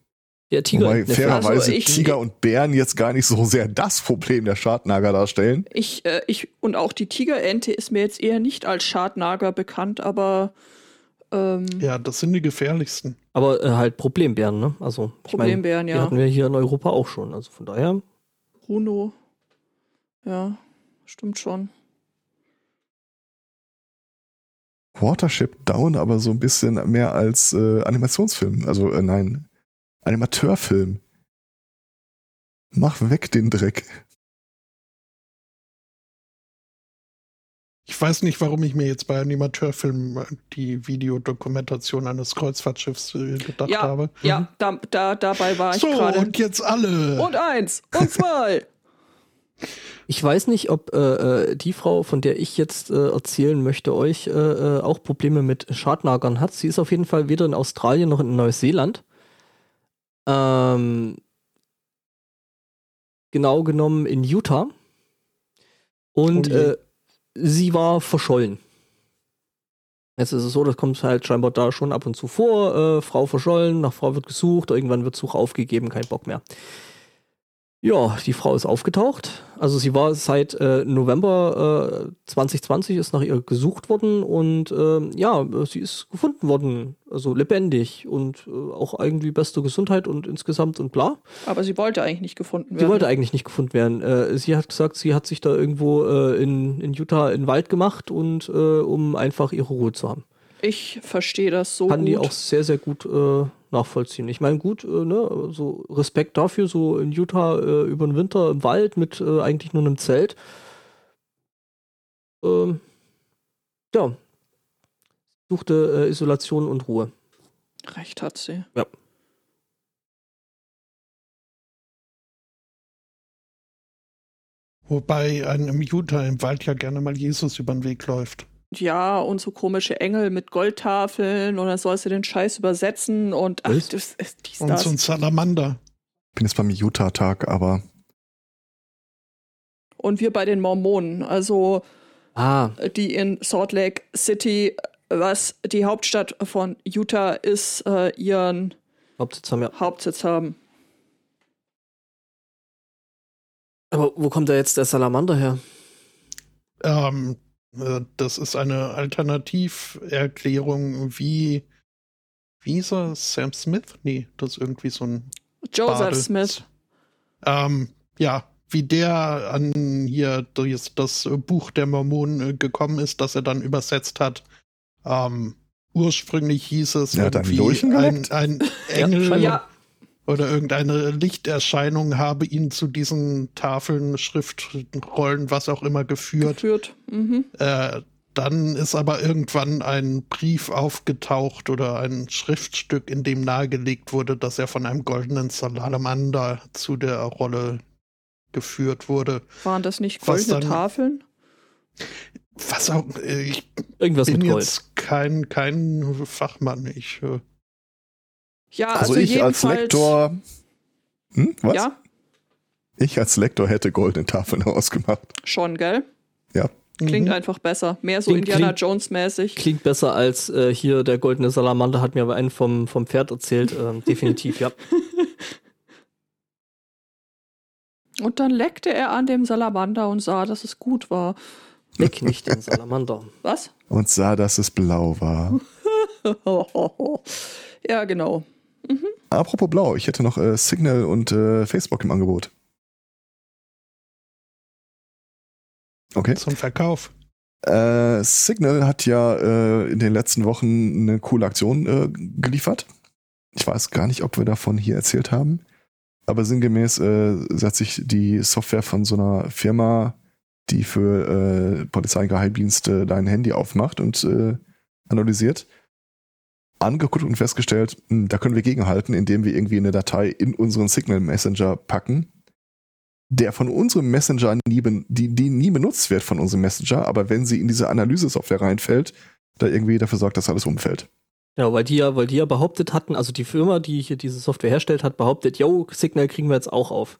Der Tiger. Wobei ne, fairerweise Also ich- Tiger und Bären jetzt gar nicht so sehr das Problem der Schadnager darstellen. Ich, äh, ich, und auch die Tigerente ist mir jetzt eher nicht als Schadnager bekannt, aber ähm, Ja, das sind die gefährlichsten. Aber äh, halt Problembären, ne? Also, ich Problembären, die ja. hatten wir hier in Europa auch schon. Also von daher. Bruno. Ja, stimmt schon. Watership Down aber so ein bisschen mehr als äh, Animationsfilm. Also äh, nein, Animateurfilm. Mach weg den Dreck. Ich weiß nicht, warum ich mir jetzt bei Animateurfilmen die Videodokumentation eines Kreuzfahrtschiffs äh, gedacht Ja, habe. Ja, da, da, dabei war ich So, gerade. und jetzt alle. Und eins und zwei. Ich weiß nicht, ob äh, äh, die Frau, von der ich jetzt äh, erzählen möchte, euch äh, äh, auch Probleme mit Schadnagern hat. Sie ist auf jeden Fall weder in Australien noch in Neuseeland. Ähm, genau genommen in Utah. Und Oh äh, sie war verschollen. Jetzt ist es so, das kommt halt scheinbar da schon ab und zu vor. Äh, Frau verschollen, nach Frau wird gesucht, irgendwann wird Suche aufgegeben, kein Bock mehr. Ja, die Frau ist aufgetaucht. Also sie war seit äh, November äh, 2020 ist nach ihr gesucht worden und ähm, ja, sie ist gefunden worden. Also lebendig und äh, auch irgendwie beste Gesundheit und insgesamt und bla. Aber sie wollte eigentlich nicht gefunden Sie werden. wollte eigentlich nicht gefunden werden. Äh, sie hat gesagt, sie hat sich da irgendwo äh, in, in Utah in den Wald gemacht und äh, um einfach ihre Ruhe zu haben. ich verstehe das so Kann gut. die auch sehr, sehr gut äh, nachvollziehen. Ich meine, gut, äh, ne, so Respekt dafür, so in Utah äh, über den Winter im Wald mit äh, eigentlich nur einem Zelt. Ähm, ja. Suchte äh, Isolation und Ruhe. Recht hat sie. Wobei einem im Utah im Wald ja gerne mal Jesus über den Weg läuft. Ja, und so komische Engel mit Goldtafeln und dann sollst du den Scheiß übersetzen und ach, Was? das ist dies, Und das. so ein Salamander. Bin jetzt beim Utah-Tag, aber und wir bei den Mormonen. Also Ah, die in Salt Lake City, was die Hauptstadt von Utah ist, äh, ihren Hauptsitz haben ja. Hauptsitz haben. Aber wo kommt da jetzt der Salamander her? Ähm, äh, das ist eine Alternativerklärung wie, wie hieß er? Sam Smith? Nee, das ist irgendwie so ein Joseph Bade. Smith. Ähm, ja, wie der an hier das, das Buch der Mormonen äh, gekommen ist, das er dann übersetzt hat. Ähm, ursprünglich hieß es Er hat einen irgendwie ein, ein Engel Ja, oder irgendeine Lichterscheinung habe ihn zu diesen Tafeln, Schriftrollen, was auch immer geführt. geführt. Mhm. Äh, dann ist aber irgendwann ein Brief aufgetaucht oder ein Schriftstück, in dem nahegelegt wurde, dass er von einem goldenen Salamander zu der Rolle geführt wurde. Waren das nicht goldene dann- Tafeln? Was auch, äh, ich Irgendwas bin mit Gold. jetzt kein, kein Fachmann. Ich, äh, Ja, Also, also, ich als. Lektor. Hm, was? Ja, Ich als Lektor hätte goldene Tafeln ausgemacht. schon, gell? Ja. Klingt mhm. einfach besser. Mehr so Klingt- Indiana klingt- Jones mäßig. Klingt besser als äh, hier der goldene Salamander hat mir aber einen vom, vom Pferd erzählt. Ähm, definitiv, ja. Und dann leckte er an dem Salamander und sah, dass es gut war. Leck nicht den Salamander. Was? Und sah, dass es blau war. ja, genau. Apropos blau, ich hätte noch äh, Signal und äh, Facebook im Angebot. Okay. Zum Verkauf. Äh, Signal hat ja äh, in den letzten Wochen eine coole Aktion äh, geliefert. Ich weiß gar nicht, ob wir davon hier erzählt haben. Aber sinngemäß äh, hat sich die Software von so einer Firma, die für äh, Polizei und Geheimdienste dein Handy aufmacht und äh, analysiert, angeguckt und festgestellt, hm, da können wir gegenhalten, indem wir irgendwie eine Datei in unseren Signal Messenger packen, der von unserem Messenger nie, die, die nie benutzt wird von unserem Messenger, aber wenn sie in diese Analyse-Software reinfällt, da irgendwie dafür sorgt, dass alles umfällt. Ja, weil die ja, weil die ja behauptet hatten, also die Firma, die hier diese Software herstellt, hat behauptet, yo, Signal kriegen wir jetzt auch auf.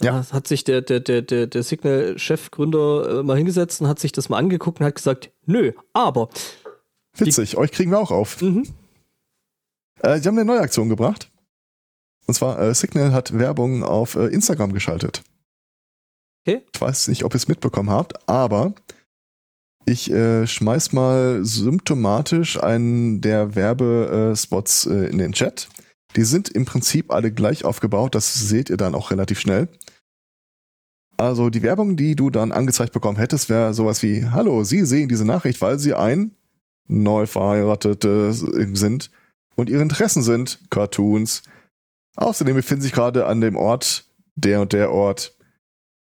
Da Ja. hat sich der, der, der, der, der Signal-Chefgründer äh, mal hingesetzt und hat sich das mal angeguckt und hat gesagt, nö, aber. Witzig, euch kriegen wir auch auf. Mhm. Äh, sie haben eine neue Aktion gebracht. Und zwar, äh, Signal hat Werbung auf äh, Instagram geschaltet. Okay. Ich weiß nicht, ob ihr es mitbekommen habt, aber ich äh, schmeiß mal symptomatisch einen der Werbespots äh, in den Chat. Die sind im Prinzip alle gleich aufgebaut, das seht ihr dann auch relativ schnell. Also die Werbung, die du dann angezeigt bekommen hättest, wäre sowas wie, hallo, Sie sehen diese Nachricht, weil Sie ein neu verheiratete sind und Ihre Interessen sind Cartoons. Außerdem befinden sich gerade an dem Ort, der und der Ort.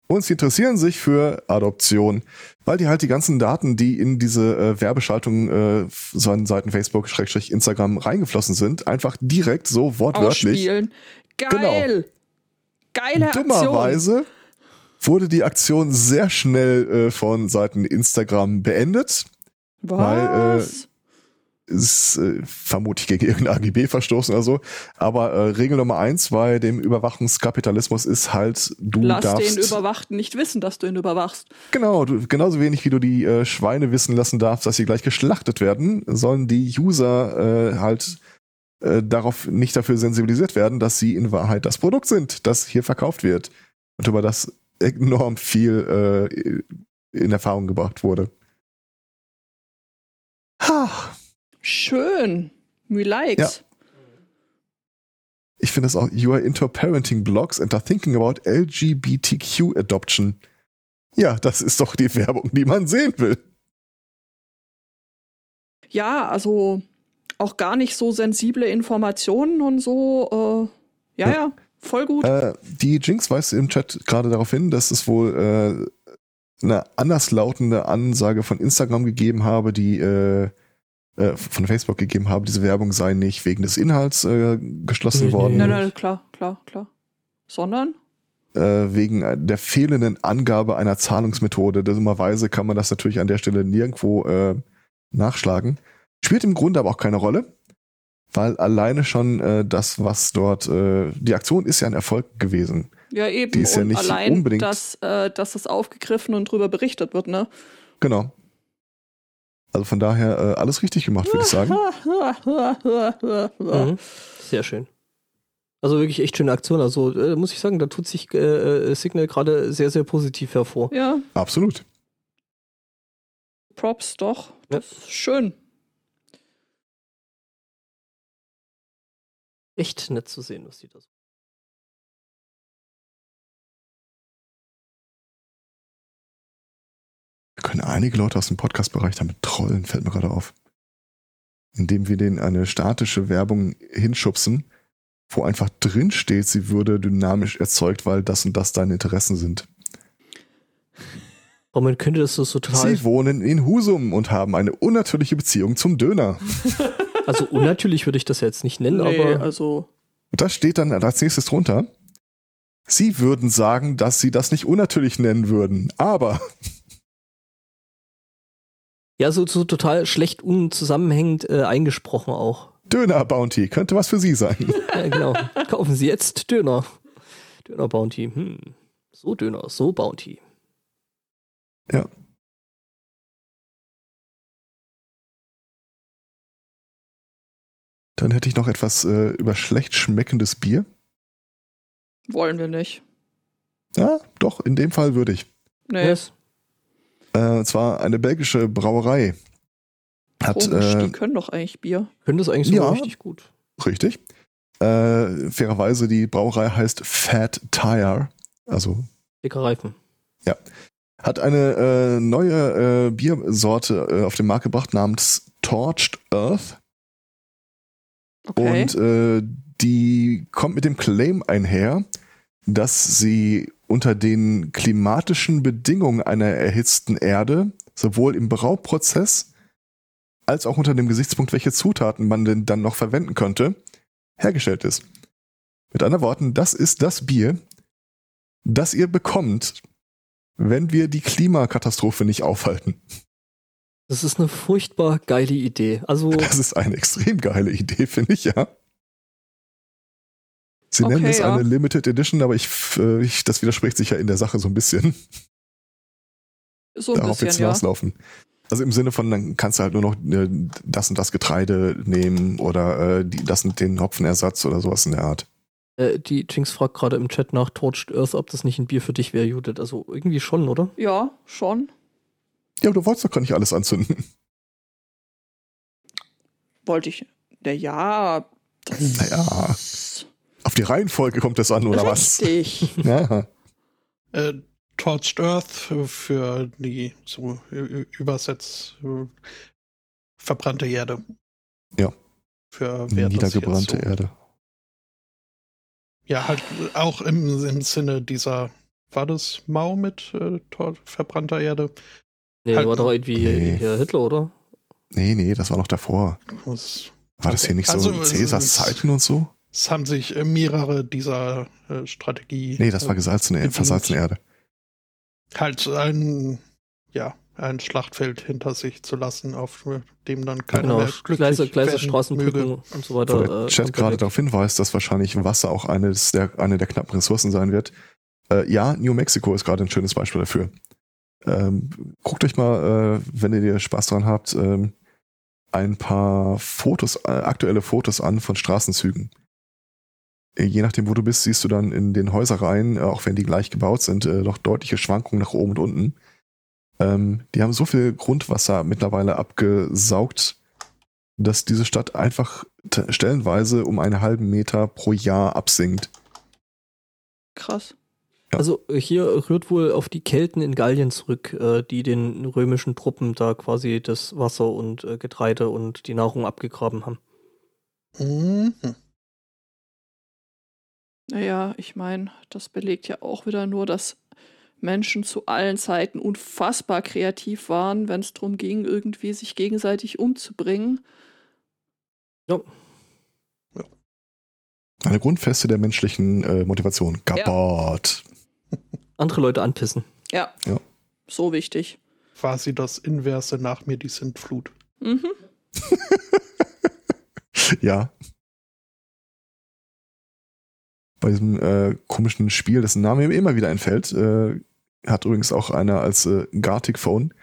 Und sie interessieren sich für Adoption, weil die halt die ganzen Daten, die in diese äh, Werbeschaltung äh, so an Seiten Facebook, Schrägstrich Instagram reingeflossen sind, einfach direkt so wortwörtlich. Ausspielen. Geil! Geile Aktion! Dummerweise wurde die Aktion sehr schnell äh, von Seiten Instagram beendet. weil, äh, Was? Ist äh, vermutlich gegen irgendein AGB verstoßen oder so. Aber äh, Regel Nummer eins bei dem Überwachungskapitalismus ist halt, du Lass darfst den Überwachten nicht wissen, dass du ihn überwachst. genau du, genauso wenig wie du die äh, Schweine wissen lassen darfst, dass sie gleich geschlachtet werden, sollen die User äh, halt äh, darauf nicht dafür sensibilisiert werden, dass sie in Wahrheit das Produkt sind, das hier verkauft wird und über das enorm viel äh, in Erfahrung gebracht wurde. Ha. Schön. Me likes. Ich finde es auch, you are into parenting blogs and are thinking about LGBTQ adoption. Ja, das ist doch die Werbung, die man sehen will. Ja, also auch gar nicht so sensible Informationen und so. Äh, ja, Ja. ja, voll gut. Äh, die Jinx weist im Chat gerade darauf hin, dass es wohl äh, eine anderslautende Ansage von Instagram gegeben habe, die äh, von Facebook gegeben habe, diese Werbung sei nicht wegen des Inhalts äh, geschlossen Nee, worden, nein, nein, klar, klar, klar. Sondern? äh, wegen der fehlenden Angabe einer Zahlungsmethode. Dummerweise kann man das natürlich an der Stelle nirgendwo äh, nachschlagen. Spielt im Grunde aber auch keine Rolle, weil alleine schon äh, das, was dort, äh, die Aktion ist ja ein Erfolg gewesen. Ja, eben. Die ist ja und nicht allein, unbedingt- dass, äh, dass das aufgegriffen und drüber berichtet wird, ne? Genau. Also von daher äh, alles richtig gemacht, würde ich sagen. Mhm. Sehr schön. Also wirklich echt schöne Aktion. Also äh, muss ich sagen, da tut sich äh, äh, Signal gerade sehr, sehr positiv hervor. Ja, Absolut. Props doch. Das ist schön. Echt nett zu sehen, was die da so. Können einige Leute aus dem Podcast-Bereich damit trollen, fällt mir gerade auf. Indem wir denen eine statische Werbung hinschubsen, wo einfach drin steht, sie würde dynamisch erzeugt, weil das und das deine Interessen sind. Aber man könnte das so, so total. Sie wohnen in Husum und haben eine unnatürliche Beziehung zum Döner. Also unnatürlich würde ich das jetzt nicht nennen, Nee, aber also, Und das steht dann als nächstes drunter. Sie würden sagen, dass sie das nicht unnatürlich nennen würden, aber ja, so, so total schlecht unzusammenhängend äh, eingesprochen auch. Döner Bounty könnte was für Sie sein. Ja, genau. Kaufen Sie jetzt Döner. Döner Bounty. Hm. So Döner, so Bounty. Dann hätte ich noch etwas äh, über schlecht schmeckendes Bier. wollen wir nicht. Ja, doch, in dem Fall würde ich. Nee, Yes. Äh, und zwar eine belgische Brauerei. Hat, komisch, äh, die können doch eigentlich Bier. Können das eigentlich sogar Ja. richtig gut. richtig. Äh, fairerweise, die Brauerei heißt Fat Tire. Also Dicker Reifen. hat eine äh, neue äh, Biersorte äh, auf den Markt gebracht namens Torched Earth. Okay. Und äh, die kommt mit dem Claim einher, dass sie unter den klimatischen Bedingungen einer erhitzten Erde sowohl im Brauprozess als auch unter dem Gesichtspunkt, welche Zutaten man denn dann noch verwenden könnte, hergestellt ist. Mit anderen Worten, das ist das Bier, das ihr bekommt, wenn wir die Klimakatastrophe nicht aufhalten. Das ist eine furchtbar geile Idee. Also, Das ist eine extrem geile Idee, finde ich, ja. Sie nennen Okay, es ja. eine Limited Edition, aber ich, äh, ich, das widerspricht sich ja in der Sache so ein bisschen. so ein Darauf wird es bisschen, ja. hinauslaufen. Also im Sinne von, dann kannst du halt nur noch äh, das und das Getreide nehmen oder äh, die, das und den Hopfenersatz oder sowas in der Art. äh, die Jinx fragt gerade im Chat nach Torched Earth, ob das nicht ein Bier für dich wäre, Judith. Also irgendwie schon, oder? Ja, schon. Ja, aber du wolltest doch gar nicht alles anzünden. Wollte ich. Na ja. Das Naja. Auf die Reihenfolge kommt es an, oder was? Richtig. Ja. Äh, Torched Earth für die so ü- Übersetz äh, verbrannte Erde. Ja. Für Niedergebrannte so, Erde. Ja, halt auch im, im Sinne dieser, war das Mau mit äh, verbrannter Erde? Nee, Halt- war doch irgendwie Nee. hier Hitler, oder? Nee, nee, das war noch davor. Das, War das hier nicht so Also, in es Cäsars Zeiten und so? Es haben sich äh, mehrere dieser äh, Strategie. Nee, das war äh, gesalzene, bedient. versalzene Erde. halt ein, ja, ein Schlachtfeld hinter sich zu lassen, auf dem dann keiner Genau, mehr glücklich Gleise, Gleise Straßenbrücken und so Wo weiter. der äh, Chat gerade darauf hinweist, dass wahrscheinlich Wasser auch eines der, eine der knappen Ressourcen sein wird. Äh, ja, New Mexico ist gerade ein schönes Beispiel dafür. Ähm, guckt euch mal, äh, wenn ihr dir Spaß dran habt, ähm, ein paar Fotos, äh, aktuelle Fotos an von Straßenzügen. Je nachdem, wo du bist, siehst du dann in den Häuserreihen, äh, auch wenn die gleich gebaut sind, äh, noch deutliche Schwankungen nach oben und unten. Ähm, die haben so viel Grundwasser mittlerweile abgesaugt, dass diese Stadt einfach stellenweise um einen halben Meter pro Jahr absinkt. Krass. Ja. Also äh, hier rührt wohl auf die Kelten in Gallien zurück, äh, die den römischen Truppen da quasi das Wasser und äh, Getreide und die Nahrung abgegraben haben. Mhm. Naja, ich meine, das belegt ja auch wieder nur, dass Menschen zu allen Zeiten unfassbar kreativ waren, wenn es darum ging, irgendwie sich gegenseitig umzubringen. Ja. Eine Grundfeste der menschlichen äh, Motivation. Gabort. Andere Leute anpissen. Ja. Ja. So wichtig. Quasi das Inverse nach mir die Sintflut. Mhm. Ja. Bei diesem äh, komischen Spiel, dessen Name mir immer wieder entfällt. Äh, hat übrigens auch einer als äh, Gartic Phone.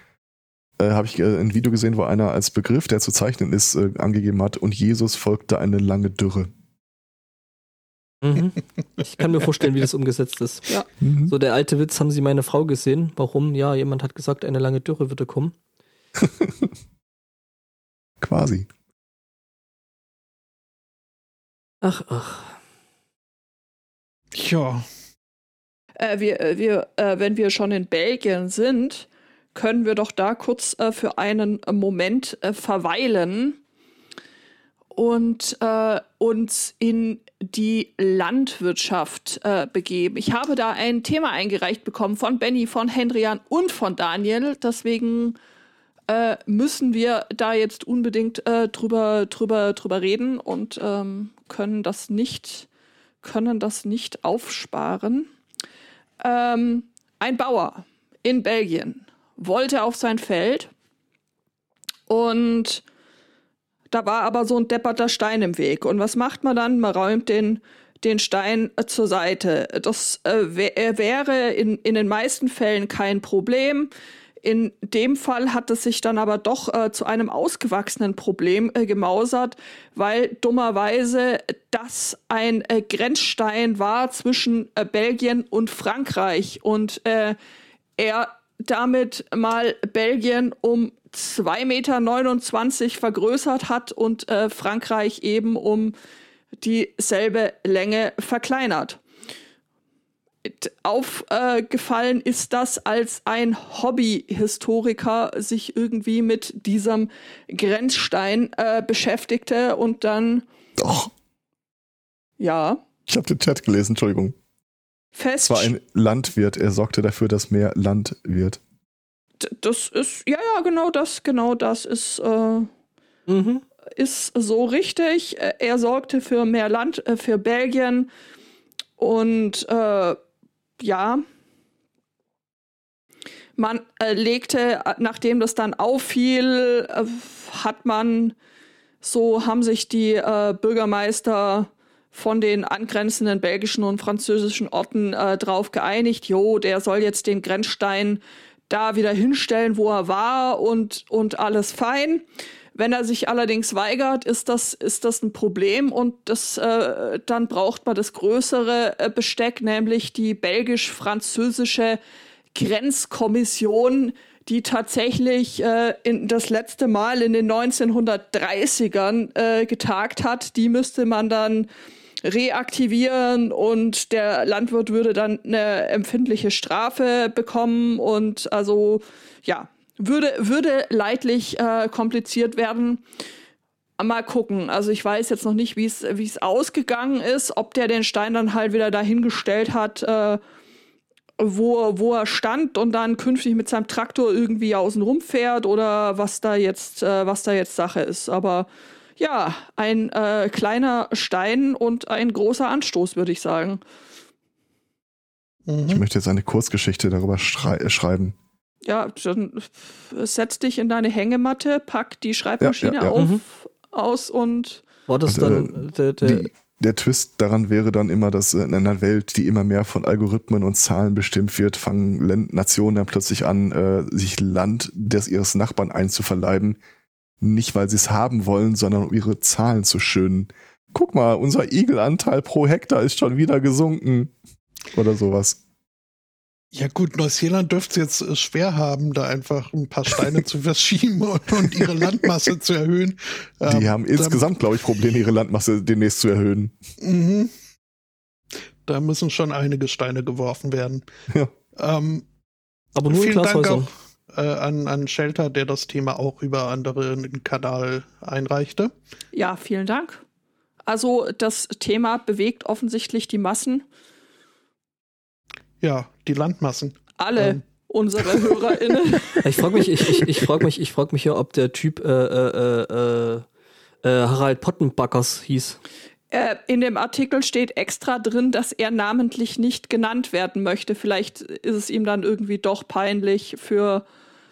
Äh, Habe ich äh, ein Video gesehen, wo einer als Begriff, der zu zeichnen ist, äh, angegeben hat und Jesus folgte eine lange Dürre. Mhm. Ich kann mir vorstellen, wie das umgesetzt ist. Mhm. So der alte Witz, haben Sie meine Frau gesehen? Warum? Ja, jemand hat gesagt, eine lange Dürre würde kommen. Quasi. Ach, ach. Ja, Äh, wir, äh, wir, äh, wenn wir schon in Belgien sind, können wir doch da kurz äh, für einen Moment äh, verweilen und äh, uns in die Landwirtschaft begeben. Ich habe da ein Thema eingereicht bekommen von Benny, von Hendrian und von Daniel. Deswegen müssen wir da jetzt unbedingt drüber, drüber, drüber reden und ähm, können das nicht, können das nicht aufsparen. Ähm, ein Bauer in Belgien wollte auf sein Feld und da war aber so ein depperter Stein im Weg. Und was macht man dann? Man räumt den, den Stein äh, zur Seite. Das äh, äh, wäre in, in den meisten Fällen kein Problem. In dem Fall hat es sich dann aber doch äh, zu einem ausgewachsenen Problem äh, gemausert, weil dummerweise das ein äh, Grenzstein war zwischen äh, Belgien und Frankreich und äh, er damit mal Belgien um 2,29 Meter vergrößert hat und äh, Frankreich eben um dieselbe Länge verkleinert. Aufgefallen ist das, als ein Hobbyhistoriker sich irgendwie mit diesem Grenzstein äh, beschäftigte und dann, Doch, ja, ich habe den Chat gelesen, Entschuldigung. Es fest. war ein Landwirt, er sorgte dafür, dass mehr Land wird. Das ist, ja, ja, genau das, genau das ist, äh, Mhm. ist so richtig. Äh, Er sorgte für mehr Land äh, für Belgien und äh, ja, man äh, legte, äh, nachdem das dann auffiel, äh, hat man, so haben sich die äh, Bürgermeister von den angrenzenden belgischen und französischen Orten äh, drauf geeinigt, jo, der soll jetzt den Grenzstein da wieder hinstellen, wo er war und, und alles fein. Wenn er sich allerdings weigert, ist das, ist das ein Problem und das, äh, dann braucht man das größere äh, Besteck, nämlich die belgisch-französische Grenzkommission, die tatsächlich äh, in, das letzte Mal in den 1930ern äh, getagt hat. Die müsste man dann reaktivieren und der Landwirt würde dann eine empfindliche Strafe bekommen und also ja, würde, würde leidlich äh, kompliziert werden. Mal gucken. Also ich weiß jetzt noch nicht, wie es wie es ausgegangen ist, ob der den Stein dann halt wieder dahingestellt hat, äh, wo, wo er stand und dann künftig mit seinem Traktor irgendwie außen rumfährt oder was da jetzt, äh, was da jetzt Sache ist. Aber ja, ein äh, kleiner Stein und ein großer Anstoß, würde ich sagen. Ich mhm. möchte jetzt eine Kurzgeschichte darüber schrei schreiben. Ja, dann äh, setz dich in deine Hängematte, pack die Schreibmaschine Ja, ja, ja. auf, Mhm. aus und War das dann der, der, Die, der Twist daran wäre dann immer, dass in einer Welt, die immer mehr von Algorithmen und Zahlen bestimmt wird, fangen Len- Nationen dann plötzlich an, äh, sich Land des ihres Nachbarn einzuverleiben. Nicht, weil sie es haben wollen, sondern um ihre Zahlen zu schönen. Guck mal, unser Igelanteil pro Hektar ist schon wieder gesunken. Oder sowas. Ja gut, Neuseeland dürfte es jetzt äh, schwer haben, da einfach ein paar Steine zu verschieben und, und ihre Landmasse zu erhöhen. Die Ähm, haben insgesamt, glaube ich, Probleme, ihre Landmasse demnächst zu erhöhen. Mhm. Da müssen schon einige Steine geworfen werden. Ja. Ähm, aber nur vielen Dank auch äh, an, an Shelter, der das Thema auch über anderen Kanal einreichte. ja, vielen Dank. Also das Thema bewegt offensichtlich die Massen. Ja, die Landmassen. Alle Ähm. unsere HörerInnen. Ich frage mich, ich, ich, ich frage mich, ich frage mich ja, ob der Typ äh, äh, äh, äh, Harald Pottenbackers hieß. Äh, in dem Artikel steht extra drin, dass er namentlich nicht genannt werden möchte. Vielleicht ist es ihm dann irgendwie doch peinlich für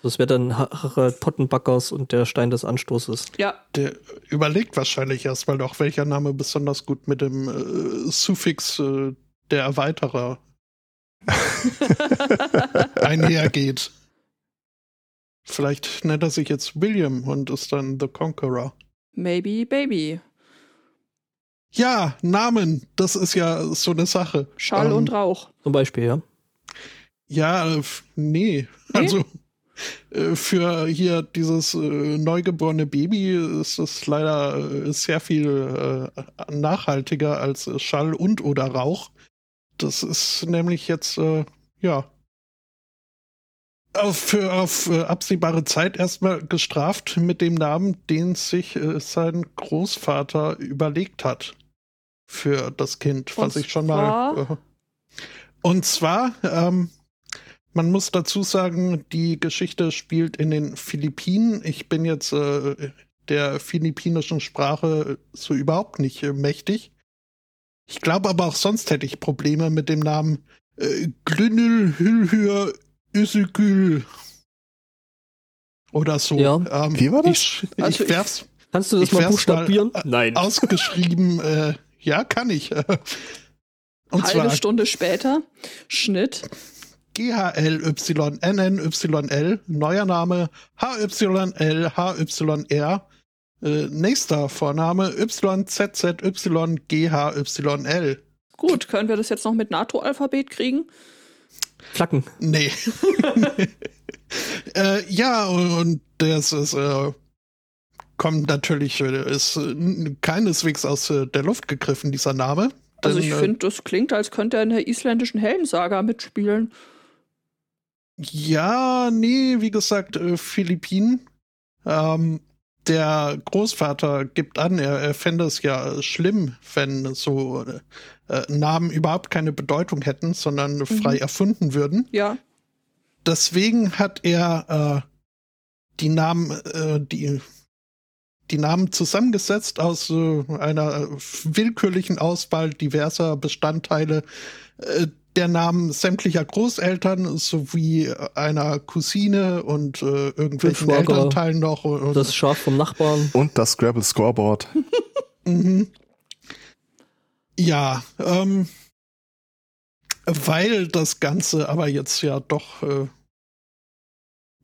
Das wäre dann Harald Pottenbackers und der Stein des Anstoßes. Ja, Der überlegt wahrscheinlich erstmal noch, welcher Name besonders gut mit dem äh, Suffix äh, der Erweiterer einhergeht. Vielleicht nennt er sich jetzt William und ist dann The Conqueror. maybe baby. Ja, Namen, das ist ja so eine Sache. Schall Ähm, und Rauch. Zum Beispiel, ja. Ja, äh, f- nee. Also äh, für hier dieses äh, neugeborene Baby ist es leider äh, sehr viel äh, nachhaltiger als Schall und oder Rauch. Das ist nämlich jetzt, äh, ja, auf, für, auf äh, absehbare Zeit erstmal gestraft mit dem Namen, den sich äh, sein Großvater überlegt hat für das Kind, was Und ich schon mal. Äh, und zwar, ähm, man muss dazu sagen, die Geschichte spielt in den Philippinen. Ich bin jetzt äh, der philippinischen Sprache so überhaupt nicht äh, mächtig. Ich glaube aber auch sonst hätte ich Probleme mit dem Namen äh, Glynül Hülhür Üsükül oder so. Ja. Ähm, Wie war das? Ich, ich Also ich- werf's Kannst du das Ich mal buchstabieren? mal, äh, Nein. ausgeschrieben. äh, ja, kann ich. Und Halbe zwar Stunde später, Schnitt. GHLYNNYL, neuer Name HYL HYR, äh, nächster Vorname YZZYGHYL. Gut, können wir das jetzt noch mit NATO-Alphabet kriegen? Flacken. Nee. äh, ja, und das ist, äh, kommt natürlich, äh, ist äh, keineswegs aus der Luft gegriffen, dieser Name. Also Denn, ich äh, finde, das klingt, als könnte er in der isländischen Heldensaga mitspielen. Ja, nee, wie gesagt, äh, Philippinen. Ähm, der Großvater gibt an, er, er fände es ja schlimm, wenn so äh, Namen überhaupt keine Bedeutung hätten, sondern frei erfunden würden. Ja, Deswegen hat er äh, die Namen, äh, die, die Namen zusammengesetzt aus äh, einer willkürlichen Auswahl diverser Bestandteile äh, der Namen sämtlicher Großeltern sowie einer Cousine und äh, irgendwelchen. Elternteilen noch. Und, Das Schaf vom Nachbarn. Und das Scrabble Scoreboard. Mhm. Ja, ähm, weil das Ganze aber jetzt ja doch äh,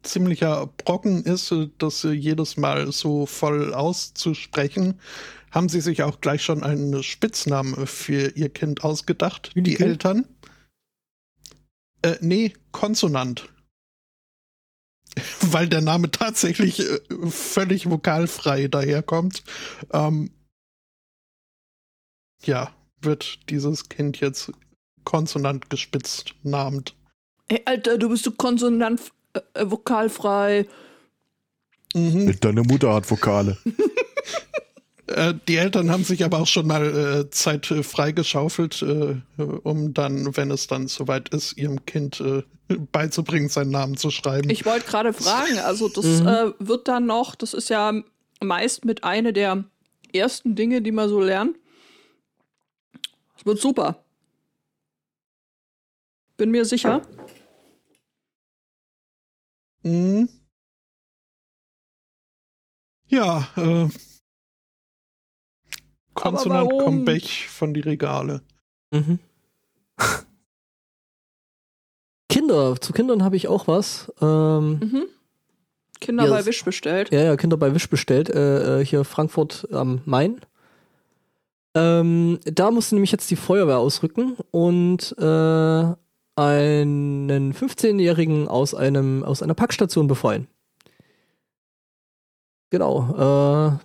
ziemlicher Brocken ist, äh, das äh, jedes Mal so voll auszusprechen, haben sie sich auch gleich schon einen Spitznamen für ihr Kind ausgedacht, Wie die die Kind? Eltern. Äh, nee, Konsonant. Weil der Name tatsächlich äh, völlig vokalfrei daherkommt. Ähm, ja, wird dieses Kind jetzt konsonant gespitzt namend. Ey, Alter, du bist so konsonant, äh, äh, vokalfrei. Mhm. Deine Mutter hat Vokale. Äh, die Eltern haben sich aber auch schon mal äh, Zeit äh, freigeschaufelt, äh, um dann, wenn es dann soweit ist, ihrem Kind äh, beizubringen, seinen Namen zu schreiben. Ich wollte gerade fragen, also das Mhm. äh, wird dann noch, das ist ja meist mit einer der ersten Dinge, die man so lernt. Es wird super. Bin mir sicher. Mhm. Ja, äh, Konsonant warum? kommt weg von die Regale. Mhm. Kinder, zu Kindern habe ich auch was. Ähm, Mhm. Kinder Ja, bei Wish bestellt. ja, ja, Kinder bei Wish bestellt, äh, äh, hier Frankfurt am Main. Ähm, da musste nämlich jetzt die Feuerwehr ausrücken und äh, einen 15-Jährigen aus einem aus einer Packstation befreien. Genau. Äh,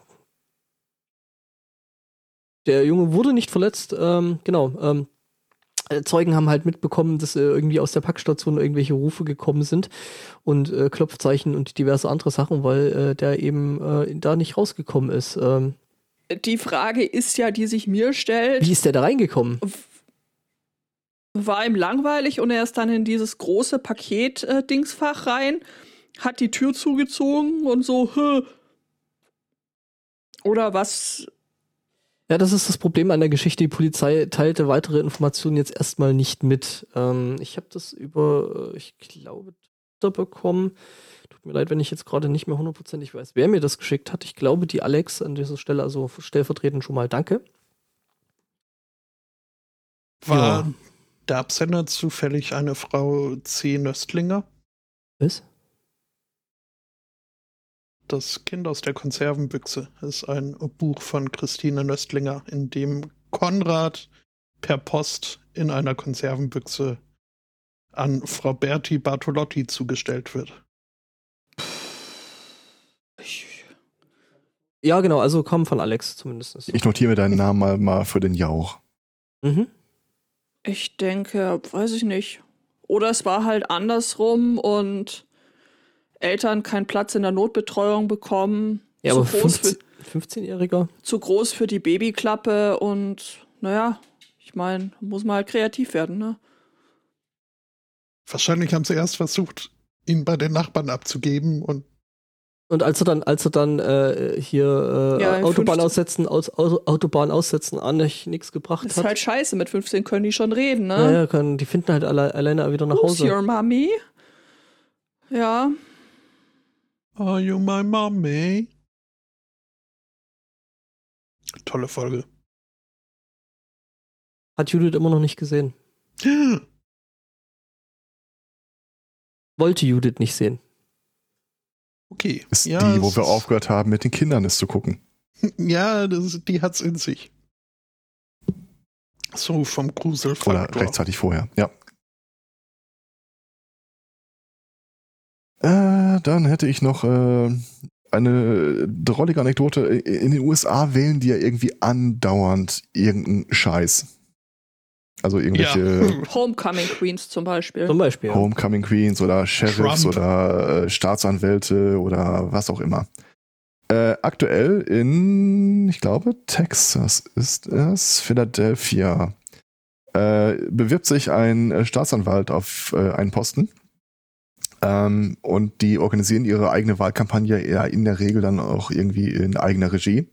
der Junge wurde nicht verletzt. Ähm, genau. Ähm, äh, Zeugen haben halt mitbekommen, dass äh, irgendwie aus der Packstation irgendwelche Rufe gekommen sind und äh, Klopfzeichen und diverse andere Sachen, weil äh, der eben äh, da nicht rausgekommen ist. Ähm, Die Frage ist ja, die sich mir stellt, wie ist der da reingekommen? war ihm langweilig und er ist dann in dieses große Paket-Dingsfach rein, hat die Tür zugezogen und so, Hö. oder was? Ja, das ist das Problem an der Geschichte. Die Polizei teilte weitere Informationen jetzt erstmal nicht mit. Ähm, ich habe das über, äh, ich glaube, Twitter bekommen. tut mir leid, wenn ich jetzt gerade nicht mehr hundertprozentig weiß, wer mir das geschickt hat. Ich glaube, die Alex an dieser Stelle, also stellvertretend schon mal danke. War Ja. der Absender zufällig eine Frau C. Nöstlinger? Was? Das Kind aus der Konservenbüchse ist ein Buch von Christine Nöstlinger, in dem Konrad per Post in einer Konservenbüchse an Frau Berti Bartolotti zugestellt wird. Ich, Ja, genau, also kam von Alex zumindest. Ich notiere mir deinen Namen mal, mal für den Jauch. Mhm. ich denke, weiß ich nicht. Oder es war halt andersrum und Eltern keinen Platz in der Notbetreuung bekommen. Ja, zu aber groß, 15 für, 15-Jähriger? zu groß für die Babyklappe und naja, ich meine, muss man halt kreativ werden, ne? Wahrscheinlich haben sie erst versucht, ihn bei den Nachbarn abzugeben und Und als er dann, als er dann äh, hier äh, Ja, Autobahn 15 aussetzen, aus, Auto, Autobahn aussetzen an nicht nichts gebracht Ist hat. halt scheiße, mit 15 können die schon reden, ne? ja, ja, können, die finden halt alle, alleine wieder nach Who's Hause. your mommy? Ja, Are you my mommy? Tolle Folge. Hat Judith immer noch nicht gesehen. Wollte Judith nicht sehen. Okay. Ist ja, die, wo wir ist- aufgehört haben, mit den Kindern es zu gucken. Ja, das, die hat's in sich. So vom Oder Gruselfaktor. rechtzeitig vorher, ja. Äh, dann hätte ich noch äh, eine drollige Anekdote. In den USA wählen die ja irgendwie andauernd irgendeinen Scheiß. Also irgendwelche Ja. Homecoming Queens zum Beispiel. Zum Beispiel. Ja. Homecoming Queens oder Sheriffs Trump. oder äh, Staatsanwälte oder was auch immer. Äh, aktuell in, ich glaube, Texas ist es, Philadelphia, äh, bewirbt sich ein äh, Staatsanwalt auf äh, einen Posten. Ähm, und die organisieren ihre eigene Wahlkampagne eher in der Regel dann auch irgendwie in eigener Regie.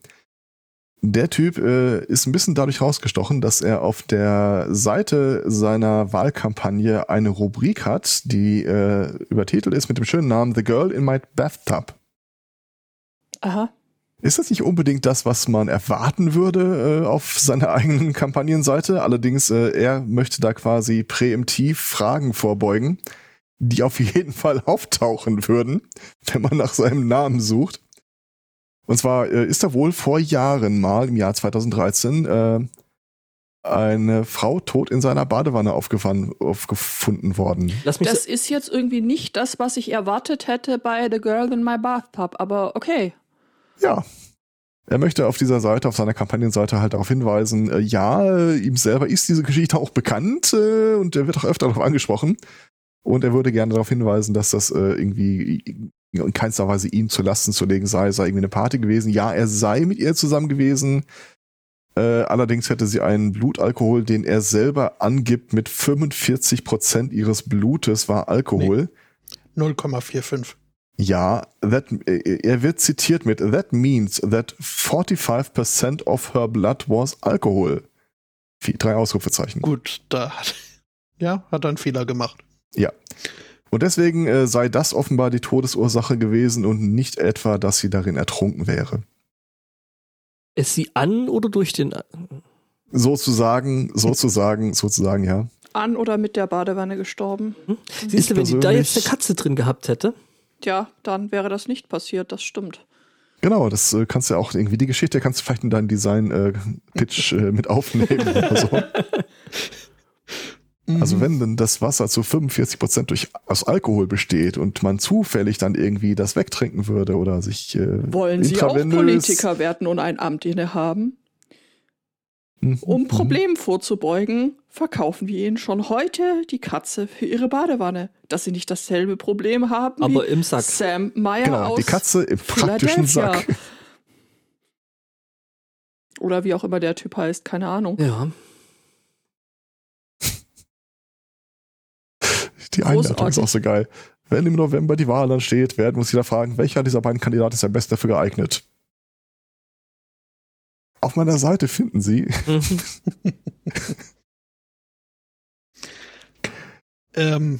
Der Typ äh, ist ein bisschen dadurch rausgestochen, dass er auf der Seite seiner Wahlkampagne eine Rubrik hat, die äh, übertitelt ist mit dem schönen Namen The Girl in My Bathtub. Aha. Ist das nicht unbedingt das, was man erwarten würde äh, auf seiner eigenen Kampagnenseite? Allerdings, äh, er möchte da quasi präemptiv Fragen vorbeugen, die auf jeden Fall auftauchen würden, wenn man nach seinem Namen sucht. Und zwar äh, ist da wohl vor Jahren mal, im Jahr 2013, äh, eine Frau tot in seiner Badewanne aufgefunden worden. Lass mich Das ist jetzt irgendwie nicht das, was ich erwartet hätte bei The Girl in My Bathtub, aber okay. Ja. Er möchte auf dieser Seite, auf seiner Kampagnenseite halt darauf hinweisen, äh, ja, ihm selber ist diese Geschichte auch bekannt äh, und er wird auch öfter darauf angesprochen. Und er würde gerne darauf hinweisen, dass das äh, irgendwie in keinster Weise ihm zu Lasten zu legen sei, sei irgendwie eine Party gewesen. Ja, er sei mit ihr zusammen gewesen. Äh, allerdings hätte sie einen Blutalkohol, den er selber angibt, mit 45 Prozent ihres Blutes war Alkohol. 0,45. Ja, that, äh, er wird zitiert mit That means that 45% of her blood was alcohol. Wie- Drei Ausrufezeichen. Gut, da hat, ja, hat er einen Fehler gemacht. Und deswegen äh, sei das offenbar die Todesursache gewesen und nicht etwa, dass sie darin ertrunken wäre. Ist sie an oder durch den. Sozusagen, sozusagen, sozusagen, ja. An oder mit der Badewanne gestorben. Siehst du, wenn die da jetzt eine Katze drin gehabt hätte? Ja, dann wäre das nicht passiert, das stimmt. Genau, das äh, kannst du ja auch irgendwie, die Geschichte kannst du vielleicht in deinen Design-Pitch äh, mit aufnehmen oder so. Also Mhm. wenn denn das Wasser zu 45 Prozent durch aus Alkohol besteht und man zufällig dann irgendwie das wegtrinken würde oder sich äh, Wollen Sie auch Politiker werden und ein Amt innehaben? Mhm. Um Problemen vorzubeugen, verkaufen wir Ihnen schon heute die Katze für Ihre Badewanne, dass Sie nicht dasselbe Problem haben Aber wie im Sack. Sam Meyer Genau, aus die Katze im praktischen Philadelphia. Sack. Oder wie auch immer der Typ heißt, keine Ahnung. Ja. Die Einleitung ist Großartig. auch so geil. Wenn im November die Wahl dann steht, werden wir uns wieder fragen, welcher dieser beiden Kandidaten ist am besten dafür geeignet. Auf meiner Seite finden Sie. Mhm. Ähm,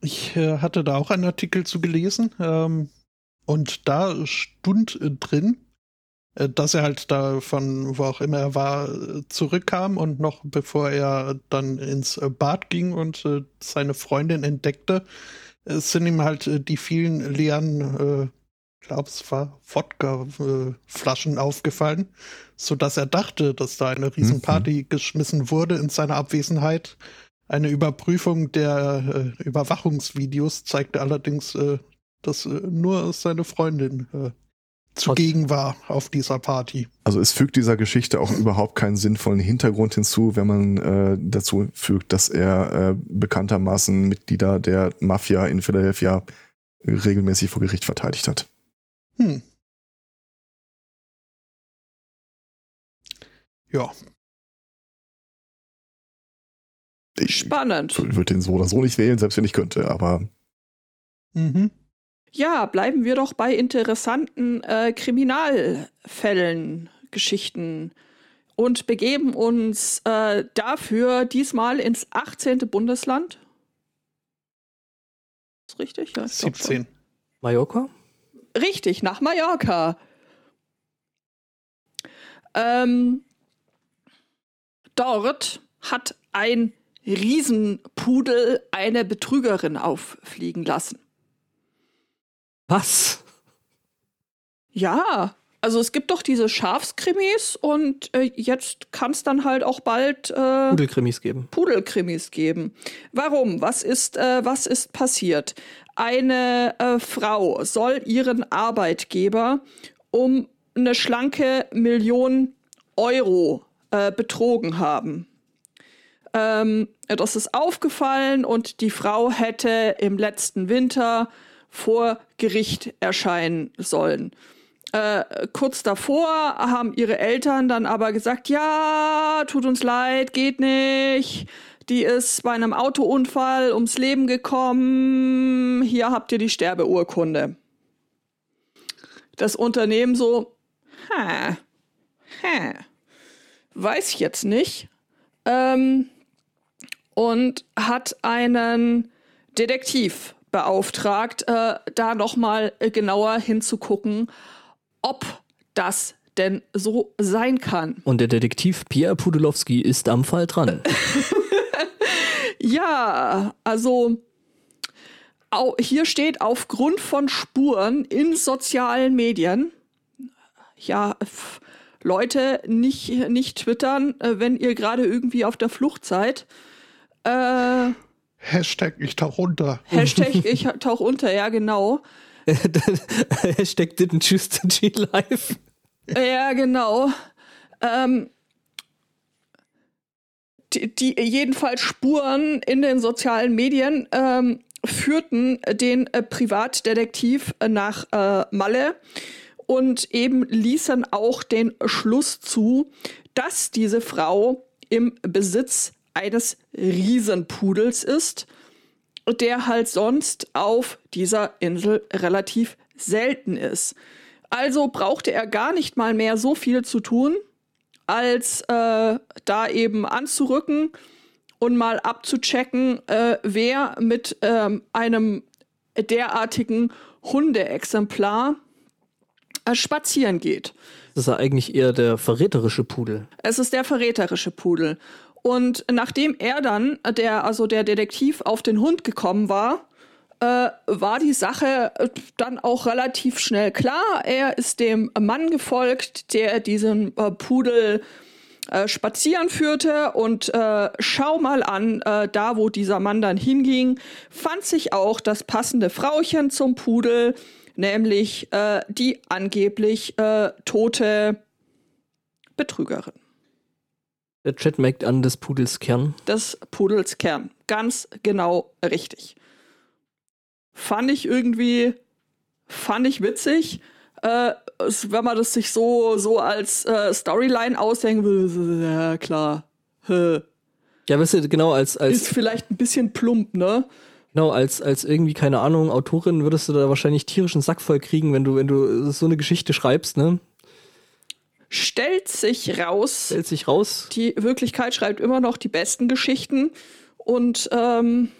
ich äh, hatte da auch einen Artikel zu gelesen ähm, und da stund äh, drin, dass er halt da von wo auch immer er war äh, zurückkam und noch bevor er dann ins äh, Bad ging und seine Freundin entdeckte, sind ihm halt die vielen leeren glaube, es war Wodka-Flaschen aufgefallen, sodass er dachte, dass da eine Riesenparty mhm. geschmissen wurde in seiner Abwesenheit. Eine Überprüfung der äh, Überwachungsvideos zeigte allerdings, äh, dass äh, nur seine Freundin äh, zugegen war auf dieser Party. Also es fügt dieser Geschichte auch überhaupt keinen sinnvollen Hintergrund hinzu, wenn man äh, dazu fügt, dass er äh, bekanntermaßen Mitglieder der Mafia in Philadelphia regelmäßig vor Gericht verteidigt hat. Hm. Ja. Ich Spannend. würde den so oder so nicht wählen, selbst wenn ich könnte, aber. Mhm. Ja, bleiben wir doch bei interessanten äh, Kriminalfällen, Geschichten und begeben uns äh, dafür diesmal ins 18. Bundesland. Ist richtig? Ja, 17. Mallorca? Richtig, nach Mallorca. Ähm, dort hat ein Riesenpudel eine Betrügerin auffliegen lassen. Was? Ja, also es gibt doch diese Schafskrimis und äh, jetzt kann es dann halt auch bald äh, Pudelkrimis geben. Pudelkrimis geben. Warum? Was ist äh, was ist passiert? Eine äh, Frau soll ihren Arbeitgeber um eine schlanke Million Euro äh, betrogen haben. Ähm, das ist aufgefallen und die Frau hätte im letzten Winter vor Gericht erscheinen sollen. Äh, kurz davor haben ihre Eltern dann aber gesagt, ja, tut uns leid, geht nicht. Die ist bei einem Autounfall ums Leben gekommen. Hier habt ihr die Sterbeurkunde. Das Unternehmen so, hä, hä, weiß ich jetzt nicht. Ähm, und hat einen Detektiv beauftragt, äh, da nochmal genauer hinzugucken, ob das denn so sein kann. Und der Detektiv Pierre Pudelowski ist am Fall dran. ja, also hier steht aufgrund von Spuren in sozialen Medien. Ja, Leute, nicht, nicht twittern, äh, wenn ihr gerade irgendwie auf der Flucht seid. Äh, Hashtag ich tauch unter. Hashtag ich tauch unter, ja genau. Hashtag didn't choose to cheat live. Ja, genau. Ähm, die, die jedenfalls Spuren in den sozialen Medien ähm, führten den äh, Privatdetektiv nach äh, Malle und eben ließen auch den Schluss zu, dass diese Frau im Besitz eines Riesenpudels ist, der halt sonst auf dieser Insel relativ selten ist. Also brauchte er gar nicht mal mehr so viel zu tun, als äh, da eben anzurücken und mal abzuchecken, äh, wer mit ähm, einem derartigen Hundeexemplar äh, spazieren geht. Das ist ja eigentlich eher der verräterische Pudel. Es ist der verräterische Pudel. Und nachdem er dann, der, also der Detektiv, auf den Hund gekommen war, äh, war die Sache äh, dann auch relativ schnell klar. Er ist dem Mann gefolgt, der diesen äh, Pudel äh, spazieren führte und äh, schau mal an, äh, da wo dieser Mann dann hinging, fand sich auch das passende Frauchen zum Pudel, nämlich die angeblich tote Betrügerin. Der Chat merkt an des Pudels Kern. Des Pudels Kern. Ganz genau richtig. Fand ich irgendwie, fand ich witzig. Äh, wenn man das sich so, so als äh, Storyline ausdenken will, ja klar. Ja, weißt du, genau, als, als. Ist vielleicht ein bisschen plump, ne? Genau, als, als irgendwie, keine Ahnung, Autorin würdest du da wahrscheinlich tierischen Sack voll kriegen, wenn du, wenn du so eine Geschichte schreibst, ne? Stellt sich raus. Stellt sich raus. Die Wirklichkeit schreibt immer noch die besten Geschichten und ähm,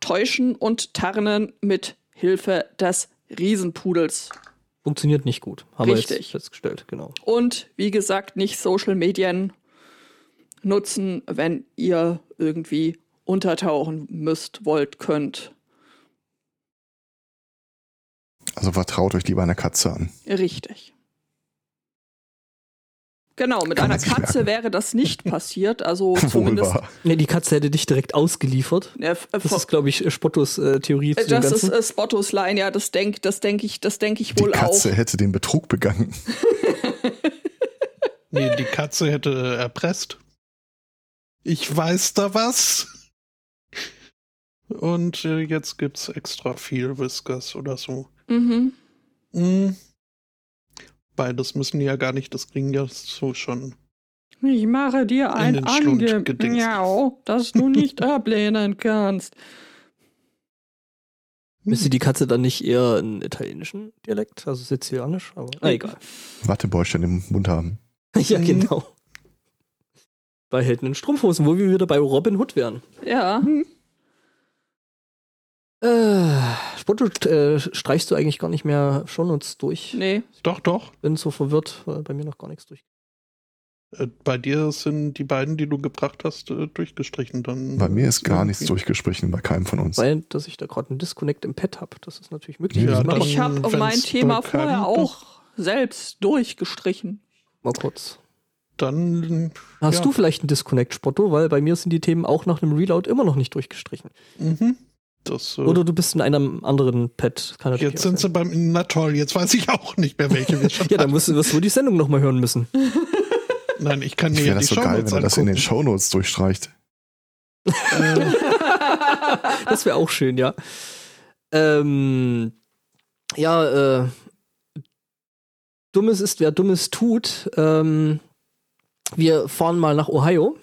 Täuschen und Tarnen mit Hilfe des Riesenpudels. Funktioniert nicht gut. Haben wir Richtig. jetzt festgestellt, genau. Und wie gesagt, nicht Social Medien nutzen, wenn ihr irgendwie untertauchen müsst, wollt, könnt. Also vertraut euch lieber einer Katze an. Richtig. Genau, mit Kann einer Katze merken. wäre das nicht passiert. Also zumindest. Nee, die Katze hätte dich direkt ausgeliefert. Ja, f- Das ist, glaube ich, Spottos äh, Theorie zu dem das ist äh, Spottos Line, ja, das denke das denk ich, das denk ich Die wohl Katze auch. hätte den Betrug begangen. Nee, die Katze hätte erpresst. Ich weiß da was. Und äh, jetzt gibt's extra viel Whiskers oder so. Mhm. Hm. Beides müssen die ja gar nicht, das kriegen ja so schon. Ich mache dir In den Schlund gedingst. Miau, das du nicht ablehnen kannst. Müsste die Katze dann nicht eher einen italienischen Dialekt, also sizilianisch? Aber ah, egal. Wattebäuschen im Mund haben. ja, Mhm. genau. Bei Helden in Strumpfhosen, wo wir wieder bei Robin Hood wären. Ja. Äh, Spotto, äh, streichst du eigentlich gar nicht mehr Shownotes durch? Nee. Doch, doch. Bin so verwirrt, weil bei mir noch gar nichts durch. Äh, Bei dir sind die beiden, die du gebracht hast, äh, durchgestrichen. Dann Bei mir ist gar nichts durchgestrichen, bei keinem von uns. Weil, dass ich da gerade einen Disconnect im Pad habe. Das ist natürlich möglich. Ja, dann- Ich habe mein Thema vorher auch selbst durchgestrichen. mal kurz. Dann, Hast Ja. du vielleicht einen Disconnect, Spotto? Weil bei mir sind die Themen auch nach einem Reload immer noch nicht durchgestrichen. mhm. Das, äh, Oder du bist in einem anderen Pad. Jetzt sind sie beim, na toll, jetzt weiß ich auch nicht mehr, welche wir schon Ja, dann du, wirst du die Sendung nochmal hören müssen. Nein, ich kann Ich mir wäre ja das die so geil, wenn er das in den. Shownotes durchstreicht. Äh, das wäre auch schön, ja. Ähm, ja, äh, Dummes ist, wer Dummes tut. Ähm, wir fahren mal nach Ohio.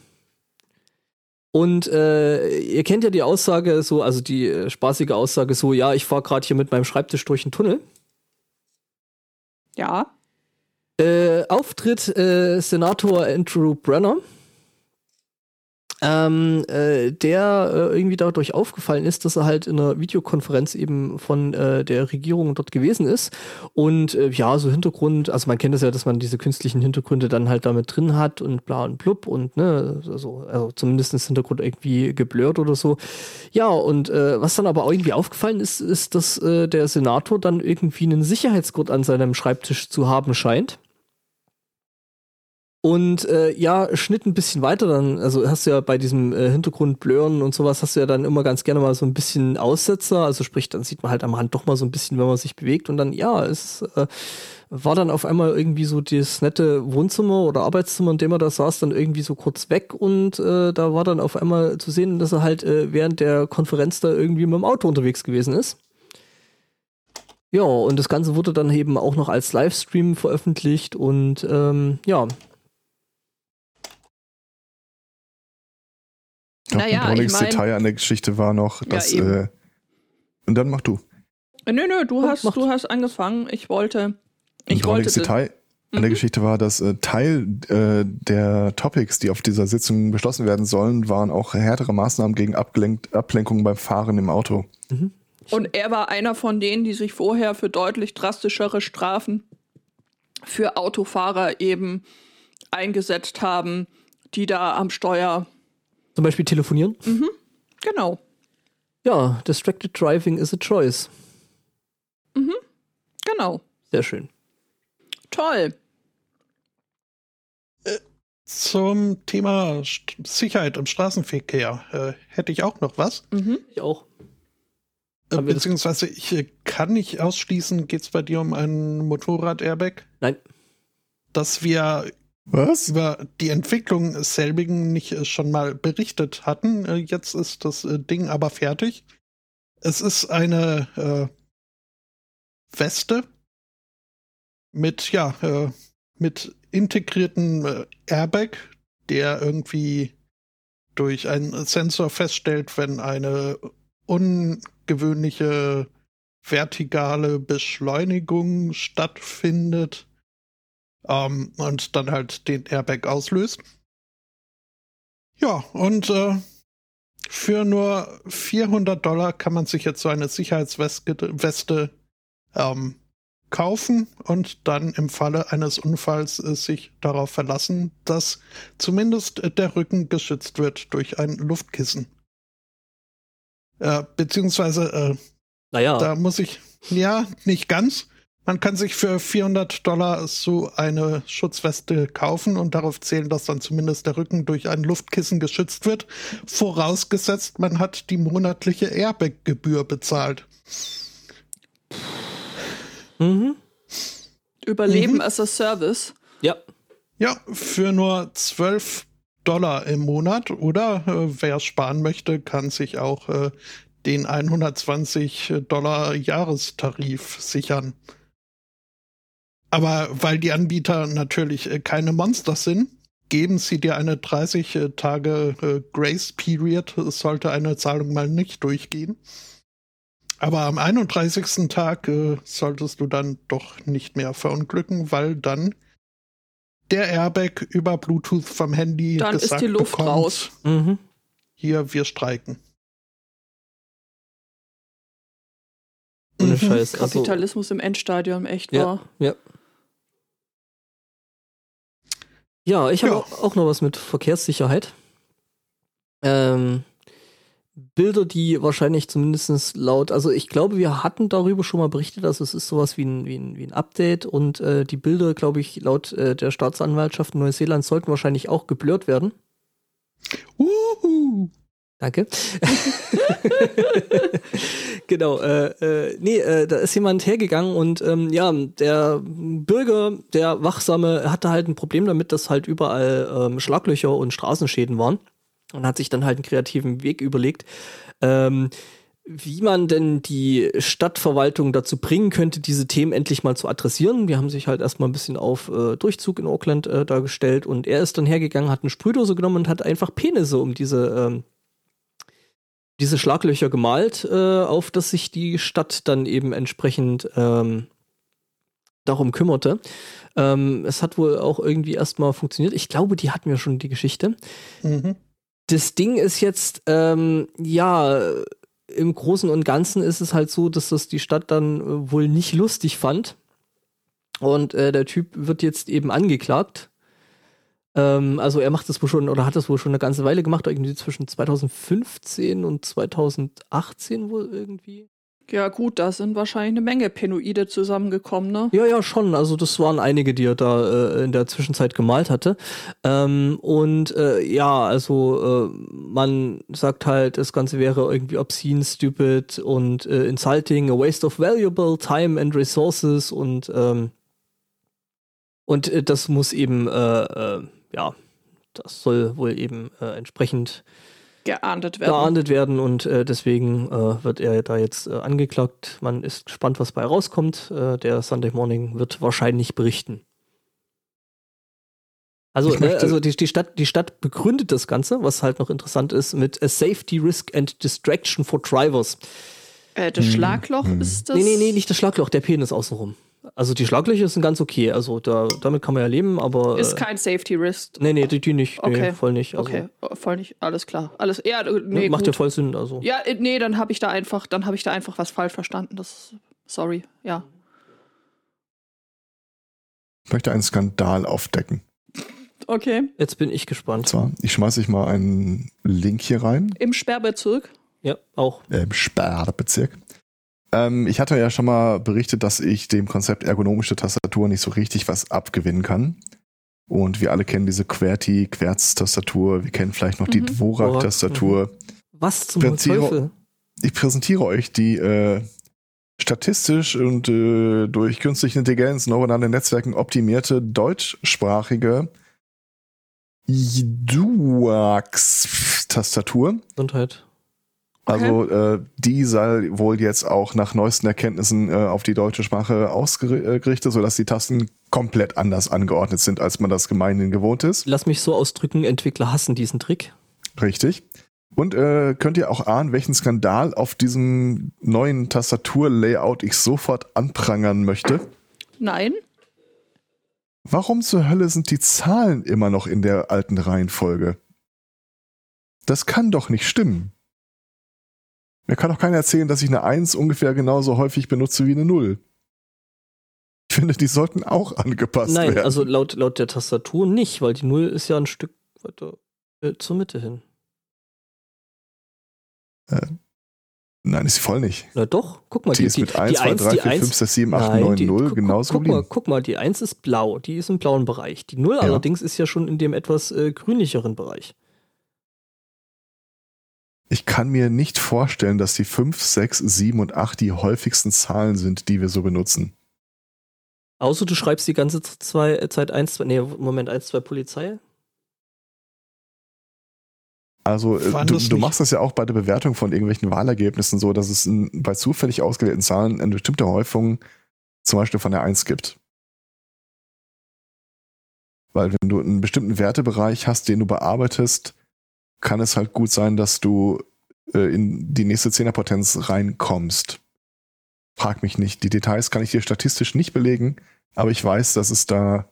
Und äh, ihr kennt ja die Aussage so, also die äh, spaßige Aussage so, ja, ich fahre gerade hier mit meinem Schreibtisch durch den Tunnel. Ja. Äh, Auftritt äh, Senator Andrew Brenner, ähm, äh, der äh, irgendwie dadurch aufgefallen ist, dass er halt in einer Videokonferenz eben von äh, der Regierung dort gewesen ist. Und äh, ja, so Hintergrund, also man kennt es ja, dass man diese künstlichen Hintergründe dann halt damit drin hat und bla und blub und ne, also, also zumindest ist Hintergrund irgendwie geblurrt oder so. Ja, und äh, was dann aber auch irgendwie aufgefallen ist, ist, dass äh, der Senator dann irgendwie einen Sicherheitsgurt an seinem Schreibtisch zu haben scheint. Und äh, ja, Schnitt ein bisschen weiter dann, also hast du ja bei diesem äh, Hintergrund Blören und sowas, hast du ja dann immer ganz gerne mal so ein bisschen Aussetzer, also sprich, dann sieht man halt am Rand doch mal so ein bisschen, wenn man sich bewegt. Und dann, ja, es äh, war dann auf einmal irgendwie so das nette Wohnzimmer oder Arbeitszimmer, in dem er da saß, dann irgendwie so kurz weg. Und äh, da war dann auf einmal zu sehen, dass er halt äh, während der Konferenz da irgendwie mit dem Auto unterwegs gewesen ist. Ja, und das Ganze wurde dann eben auch noch als Livestream veröffentlicht. Und ähm, ja, Naja, ein drolliges ich mein- Detail an der Geschichte war noch, dass. eben. äh, und dann mach du. Nö, nö, du Ja, hast, du hast angefangen. Ich wollte. Ein Ich wollte. drolliges Detail an der Mhm. Geschichte war, dass äh, Teil äh, der Topics, die auf dieser Sitzung beschlossen werden sollen, waren auch härtere Maßnahmen gegen Abgelenk Ablenkung beim Fahren im Auto. mhm. Und er war einer von denen, die sich vorher für deutlich drastischere Strafen für Autofahrer eben eingesetzt haben, die da am Steuer. Zum Beispiel telefonieren. Genau. Ja, Distracted Driving is a choice. Genau. Sehr schön. Toll. zum Thema St Sicherheit im Straßenverkehr äh, hätte ich auch noch was. Mhm. Ich auch. Äh, beziehungsweise ich äh, kann nicht ausschließen, geht es bei dir um ein Motorrad-Airbag, Nein. dass wir Was? über die Entwicklung selbigen nicht äh, schon mal berichtet hatten. Äh, jetzt ist das äh, Ding aber fertig. Es ist eine äh, Weste mit, ja, äh, mit integrierten äh, Airbag, der irgendwie durch einen Sensor feststellt, wenn eine ungewöhnliche vertikale Beschleunigung stattfindet ähm, und dann halt den Airbag auslöst. Ja, und äh, Für nur 400 Dollar kann man sich jetzt so eine Sicherheitsweste ähm, kaufen und dann im Falle eines Unfalls äh, sich darauf verlassen, dass zumindest äh, der Rücken geschützt wird durch ein Luftkissen. Äh, beziehungsweise, äh, Naja, da muss ich, ja, nicht ganz. Man kann sich für 400 Dollar so eine Schutzweste kaufen und darauf zählen, dass dann zumindest der Rücken durch ein Luftkissen geschützt wird. Vorausgesetzt, man hat die monatliche Airbag-Gebühr bezahlt. mhm. Überleben Mhm. as a Service. ja. Ja, für nur 12 Dollar im Monat oder äh, wer sparen möchte, kann sich auch äh, den 120 Dollar Jahrestarif sichern. Aber weil die Anbieter natürlich äh, keine Monster sind, geben sie dir eine 30 äh, Tage äh, Grace Period, sollte eine Zahlung mal nicht durchgehen. Aber am 31. Tag äh, solltest du dann doch nicht mehr verunglücken, weil dann der Airbag über Bluetooth vom Handy Dann ist gesagt die Luft bekommt, raus. Mhm. Hier, wir streiken. Ohne Mhm. Scheiß. Also, Kapitalismus im Endstadium, echt Ja. wahr. ja. Ja, ich habe Ja. auch, noch was mit Verkehrssicherheit. Ähm, Bilder, die wahrscheinlich zumindest laut, also ich glaube, wir hatten darüber schon mal berichtet, also es ist sowas wie ein, wie ein, wie ein Update und äh, die Bilder, glaube ich, laut äh, der Staatsanwaltschaft Neuseeland sollten wahrscheinlich auch geblurrt werden. Uhu. Danke. genau, äh, äh, nee, äh, da ist jemand hergegangen und ähm, ja, der Bürger, der Wachsame, hatte halt ein Problem damit, dass halt überall ähm, Schlaglöcher und Straßenschäden waren und hat sich dann halt einen kreativen Weg überlegt, ähm, wie man denn die Stadtverwaltung dazu bringen könnte, diese Themen endlich mal zu adressieren. Die haben sich halt erstmal ein bisschen auf äh, Durchzug in Auckland äh, dargestellt und er ist dann hergegangen, hat eine Sprühdose genommen und hat einfach Penisse um diese ähm, diese Schlaglöcher gemalt, äh, auf dass sich die Stadt dann eben entsprechend ähm, darum kümmerte. Ähm, es hat wohl auch irgendwie erstmal funktioniert. Ich glaube, die hatten wir schon die Geschichte. Mhm. Das Ding ist jetzt, ähm, ja, im Großen und Ganzen ist es halt so, dass das die Stadt dann äh, wohl nicht lustig fand. Und äh, der Typ wird jetzt eben angeklagt. Ähm, also er macht das wohl schon oder hat das wohl schon eine ganze Weile gemacht, irgendwie zwischen 2015 und 2018 wohl irgendwie. Ja, gut, da sind wahrscheinlich eine Menge Penoide zusammengekommen, ne? Ja, ja, schon. Also das waren einige, die er da äh, in der Zwischenzeit gemalt hatte. Ähm, und äh, ja, also äh, man sagt halt, das Ganze wäre irgendwie obscene, stupid und äh, insulting, a waste of valuable time and resources und ähm, und äh, das muss eben, äh, ja, das soll wohl eben äh, entsprechend Geahndet werden. geahndet werden und äh, deswegen äh, wird er da jetzt äh, angeklagt. Man ist gespannt, was bei rauskommt. Äh, der Sunday Morning wird wahrscheinlich berichten. Also, Ich ne, möchte- also die, die, Stadt, die Stadt begründet das Ganze, was halt noch interessant ist, mit a Safety Risk and Distraction for Drivers. Äh, das Hm, Schlagloch hm. ist das. Nee, nee, nee, nicht das Schlagloch, der Penis außenrum. Also die Schlaglöcher sind ganz okay, also da, damit kann man ja leben, aber. Ist äh, kein Safety Risk. nee, nee, die, die nicht. Nee, Okay. voll nicht. Also, Okay, oh, voll nicht. Alles klar. Alles. Ja, nee, macht ja voll Sinn. Also. Ja, äh, nee, dann habe ich da einfach, dann habe ich da einfach was falsch verstanden. Das, sorry. Ja. Ich möchte einen Skandal aufdecken. Okay. Und Jetzt bin ich gespannt. zwar, ich schmeiße euch mal einen Link hier rein. Im Sperrbezirk. Ja, auch. im Sperrbezirk. Ähm, ich hatte ja schon mal berichtet, dass ich dem Konzept ergonomische Tastatur nicht so richtig was abgewinnen kann. Und wir alle kennen diese QWERTY, Querz-Tastatur. Wir kennen vielleicht noch die Mhm. Dvorak-Tastatur. Was zum Präzise- Teufel? Ich präsentiere euch die äh, statistisch und äh, durch künstliche Intelligenz, neuronale Netzwerken optimierte deutschsprachige Duax-Tastatur. Gesundheit. Also äh, die soll wohl jetzt auch nach neuesten Erkenntnissen äh, auf die deutsche Sprache ausgerichtet, sodass die Tasten komplett anders angeordnet sind, als man das gemeinhin gewohnt ist. Lass mich so ausdrücken, Entwickler hassen diesen Trick. Richtig. Und äh, könnt ihr auch ahnen, welchen Skandal auf diesem neuen Tastaturlayout ich sofort anprangern möchte? Nein. Warum zur Hölle sind die Zahlen immer noch in der alten Reihenfolge? Das kann doch nicht stimmen. Mir kann doch keiner erzählen, dass ich eine 1 ungefähr genauso häufig benutze wie eine 0. Ich finde, die sollten auch angepasst Nein, werden. also laut, laut der Tastatur nicht, weil die 0 ist ja ein Stück weiter äh, zur Mitte hin. Nein, ist sie voll nicht. Na doch, guck mal. Die, ist mit 1, 2, 1, 3, die 4, 5, 6, 7, 8, Nein, 9, die- 0 guck- genauso guck, guck mal, guck mal, die 1 ist blau, die ist im blauen Bereich. Die 0 Ja. allerdings ist ja schon in dem etwas äh, grünlicheren Bereich. Ich kann mir nicht vorstellen, dass die 5, 6, 7 und 8 die häufigsten Zahlen sind, die wir so benutzen. Außer du schreibst die ganze zwei, äh, Zeit 1, 2, nee, Moment, 1, 2 Polizei. Also äh, du, du machst das ja auch bei der Bewertung von irgendwelchen Wahlergebnissen so, dass es in, bei zufällig ausgewählten Zahlen eine bestimmte Häufung zum Beispiel von der 1 gibt. Weil wenn du einen bestimmten Wertebereich hast, den du bearbeitest, kann es halt gut sein, dass du äh, in die nächste Zehnerpotenz reinkommst. Frag mich nicht. Die Details kann ich dir statistisch nicht belegen, aber ich weiß, dass es da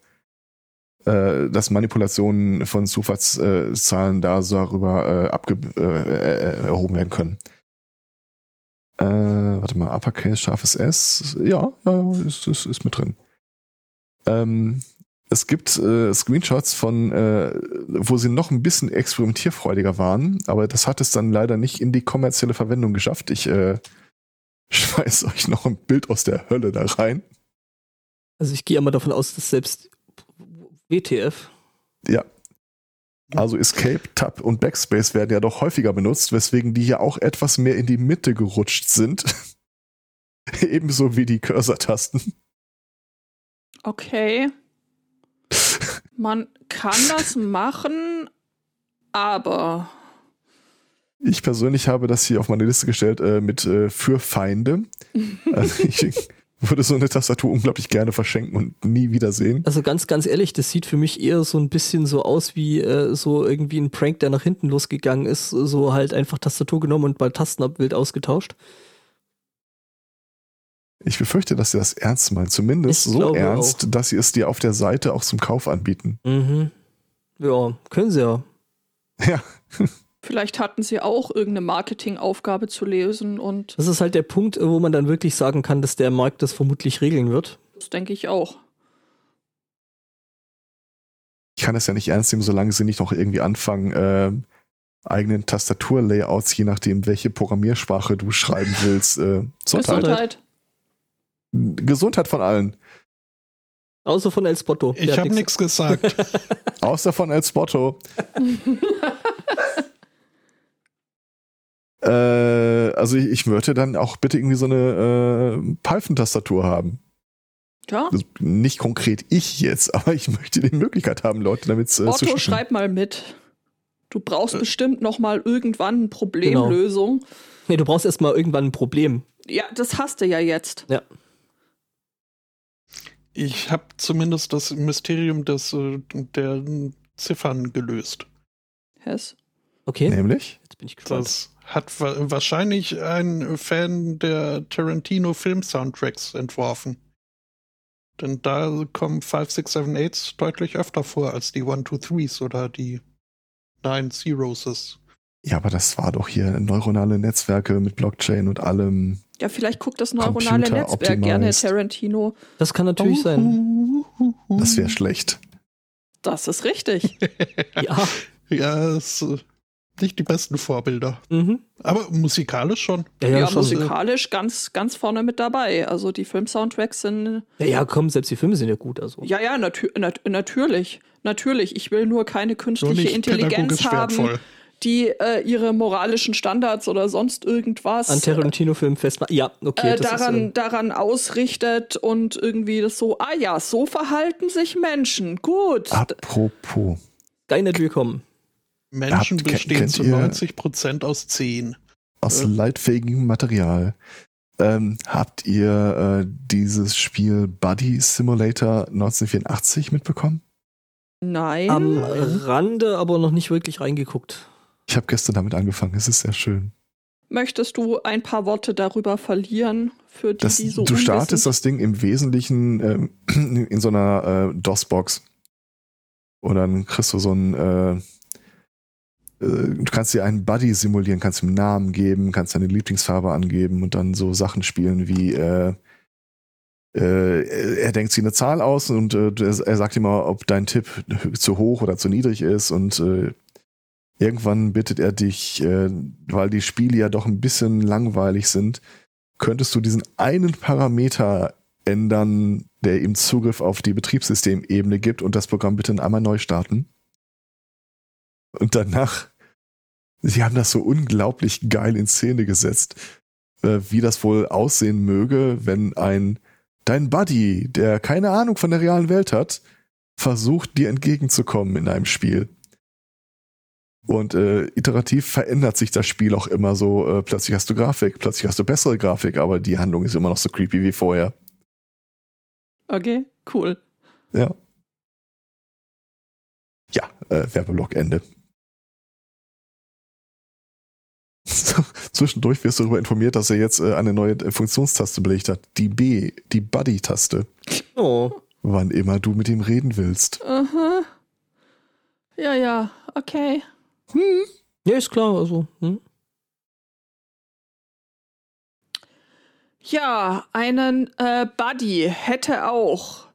äh, dass Manipulationen von Zufallszahlen da so darüber äh, äh, äh, erhoben werden können. Warte mal, Uppercase, scharfes S. Ja, ja, ist, ist, ist mit drin. Ähm, es gibt äh, Screenshots von, äh, wo sie noch ein bisschen experimentierfreudiger waren, aber das hat es dann leider nicht in die kommerzielle Verwendung geschafft. Ich äh, schmeiß euch noch ein Bild aus der Hölle da rein. Also ich gehe immer davon aus, dass selbst WTF. Ja. Also Escape, Tab und Backspace werden ja doch häufiger benutzt, weswegen die ja auch etwas mehr in die Mitte gerutscht sind. Ebenso wie die Cursor-Tasten. Okay. Man kann das machen, aber Ich persönlich habe das hier auf meine Liste gestellt äh, mit äh, für Feinde. Also ich würde so eine Tastatur unglaublich gerne verschenken und nie wiedersehen. Also ganz, ganz ehrlich, das sieht für mich eher so ein bisschen so aus wie äh, so irgendwie ein Prank, der nach hinten losgegangen ist. So halt einfach Tastatur genommen und bei Tastenabbild ausgetauscht. Ich befürchte, dass sie das ernst meinen. Zumindest Ich so ernst, auch. dass sie es dir auf der Seite auch zum Kauf anbieten. Mhm. Ja, können sie ja. Ja, vielleicht hatten sie auch irgendeine Marketingaufgabe zu lösen und Das ist halt der Punkt, äh, wo man dann wirklich sagen kann, dass der Markt das vermutlich regeln wird. das denke ich auch. ich kann es ja nicht ernst nehmen, solange sie nicht noch irgendwie anfangen, ähm, eigenen Tastaturlayouts, je nachdem, welche Programmiersprache du schreiben willst, äh, zu erteilen. Gesundheit. Gesundheit von allen. Außer von El Spotto. Ich Der habe nichts gesagt. Außer von El Spotto. äh, also ich, ich möchte dann auch bitte irgendwie so eine äh, Python-Tastatur haben. Ja, Also nicht konkret ich jetzt, aber ich möchte die Möglichkeit haben, Leute damit äh, zu Otto, schicken. schreib mal mit. Du brauchst Äh. bestimmt noch mal irgendwann eine Genau. Problemlösung. Nee, du brauchst erstmal irgendwann ein Problem. Ja, das hast du ja jetzt. Ja. Ich habe zumindest das Mysterium des, äh, der Ziffern gelöst. Hess. Okay, Nämlich? jetzt bin ich gespannt. Das hat wa wahrscheinlich ein Fan der Tarantino-Film-Soundtracks entworfen. Denn da kommen 5, 6, 7, 8 deutlich öfter vor als die 1, 2, 3s oder die 9 Zeroses. Ja, aber das war doch hier neuronale Netzwerke mit Blockchain und allem. Ja, vielleicht guckt das neuronale Netzwerk gerne. Tarantino. Das kann natürlich sein. Das wäre schlecht. Das ist richtig. Ja. Ja, es äh, nicht die besten Vorbilder. Mhm. Aber musikalisch schon. Ja, Ja, ja, schon. musikalisch ganz, ganz vorne mit dabei. Also die Film-Soundtracks sind. Ja, ja, komm, selbst die Filme sind ja gut. Also. Ja, ja, natü nat natürlich. Natürlich. Ich will nur keine Nur künstliche nicht Intelligenz haben, wertvoll. Die äh, ihre moralischen Standards oder sonst irgendwas An Tarantino-Filmen festmachen. Ja, okay. äh, das daran, ist, äh, daran ausrichtet und irgendwie das so, ah ja, so verhalten sich Menschen. Gut. Apropos. nicht willkommen. Menschen Habt- bestehen zu ihr- 90 Prozent aus 10. aus Äh. leitfähigem Material. Ähm, habt ihr äh, dieses Spiel Buddy Simulator 1984 mitbekommen? Nein. Am Rande, aber noch nicht wirklich reingeguckt. Ich habe gestern damit angefangen. Es ist sehr schön. Möchtest du ein paar Worte darüber verlieren, für die, Das, die so du startest das Ding im Wesentlichen ähm, in so einer äh, DOS-Box. Und dann kriegst du so ein, äh, du kannst dir einen Buddy simulieren, kannst ihm einen Namen geben, kannst deine Lieblingsfarbe angeben und dann so Sachen spielen wie äh, äh, er denkt sich eine Zahl aus und äh, er sagt immer, ob dein Tipp zu hoch oder zu niedrig ist und äh, irgendwann bittet er dich, äh, weil die Spiele ja doch ein bisschen langweilig sind, könntest du diesen einen Parameter ändern, der ihm Zugriff auf die Betriebssystemebene gibt und das Programm bitte einmal neu starten. Und danach, sie haben das so unglaublich geil in Szene gesetzt, äh, wie das wohl aussehen möge, wenn ein dein Buddy, der keine Ahnung von der realen Welt hat, versucht dir entgegenzukommen in einem Spiel. Und äh, iterativ verändert sich das Spiel auch immer so. Äh, plötzlich hast du Grafik, plötzlich hast du bessere Grafik, aber die Handlung ist immer noch so creepy wie vorher. Okay, cool. Ja. Ja, äh, Werbeblock Ende. Zwischendurch wirst du darüber informiert, dass er jetzt äh, eine neue Funktionstaste belegt hat. Die B, die Buddy-Taste. Oh. Wann immer du mit ihm reden willst. Aha. Ja, ja, okay. Hm. Ja, ist klar, also. Hm. Ja, einen äh, Buddy hätte auch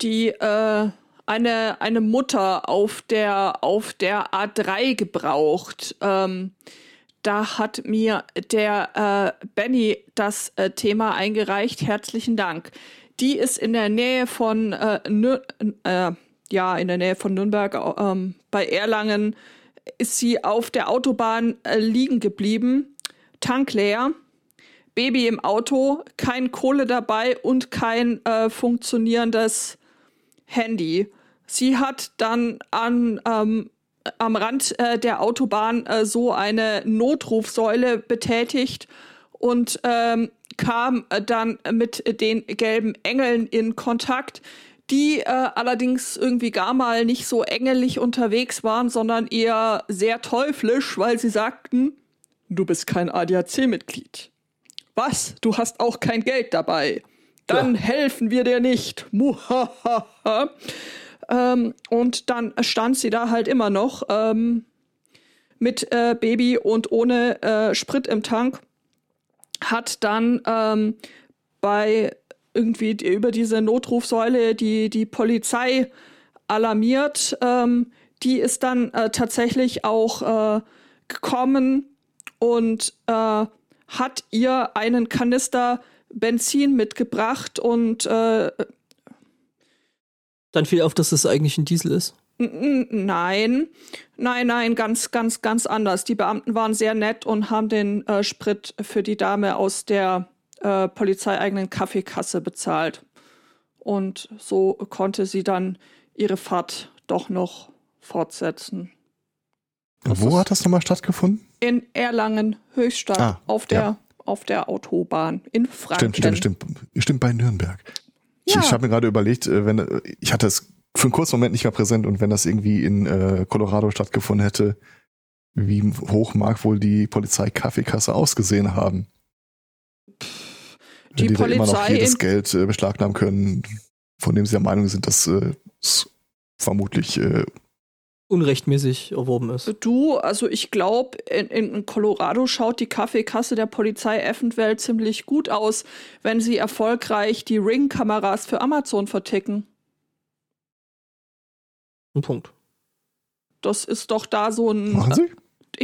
die äh, eine, eine Mutter auf der, auf der A3 gebraucht. Ähm, da hat mir der äh, Benny das äh, Thema eingereicht. Herzlichen Dank. Die ist in der Nähe von äh, äh ja in der Nähe von Nürnberg ähm, bei Erlangen ist sie auf der Autobahn äh, liegen geblieben, Tank leer, Baby im Auto, kein Kohle dabei und kein äh, funktionierendes Handy. Sie hat dann an ähm, am Rand äh, der Autobahn äh, so eine Notrufsäule betätigt und ähm, kam äh, dann mit den gelben Engeln in Kontakt, die äh, allerdings irgendwie gar mal nicht so engelig unterwegs waren, sondern eher sehr teuflisch, weil sie sagten, du bist kein ADAC-Mitglied. Was? Du hast auch kein Geld dabei. Dann ja. helfen wir dir nicht. Muhahaha. Ähm, und dann stand sie da halt immer noch ähm, mit äh, Baby und ohne äh, Sprit im Tank. Hat dann ähm, bei irgendwie die, über diese Notrufsäule die, die Polizei alarmiert. Ähm, die ist dann äh, tatsächlich auch äh, gekommen und äh, hat ihr einen Kanister Benzin mitgebracht und äh, dann fiel auf, dass es eigentlich ein Diesel ist. Nein, nein, nein, ganz, ganz, ganz anders. Die Beamten waren sehr nett und haben den äh, Sprit für die Dame aus der äh, polizeieigenen Kaffeekasse bezahlt. Und so konnte sie dann ihre Fahrt doch noch fortsetzen. Das Wo hat das nochmal stattgefunden? In Erlangen, Höchstadt, ah, auf, der, ja. auf der Autobahn in Franken. Stimmt, stimmt, stimmt. Stimmt bei Nürnberg. Ja. Ich, ich habe mir gerade überlegt, äh, wenn äh, ich hatte es für einen kurzen Moment nicht mehr präsent und wenn das irgendwie in äh, Colorado stattgefunden hätte, wie hoch mag wohl die Polizei Kaffeekasse ausgesehen haben? Die, die Polizei immer noch jedes Geld äh, beschlagnahmen können, von dem sie der Meinung sind, dass äh, es vermutlich äh, unrechtmäßig erworben ist. Du, also ich glaube, in, in, Colorado schaut die Kaffeekasse der Polizei eventuell ziemlich gut aus, wenn sie erfolgreich die Ring-Kameras für Amazon verticken. Ein Punkt. Das ist doch da so ein. Machen Sie?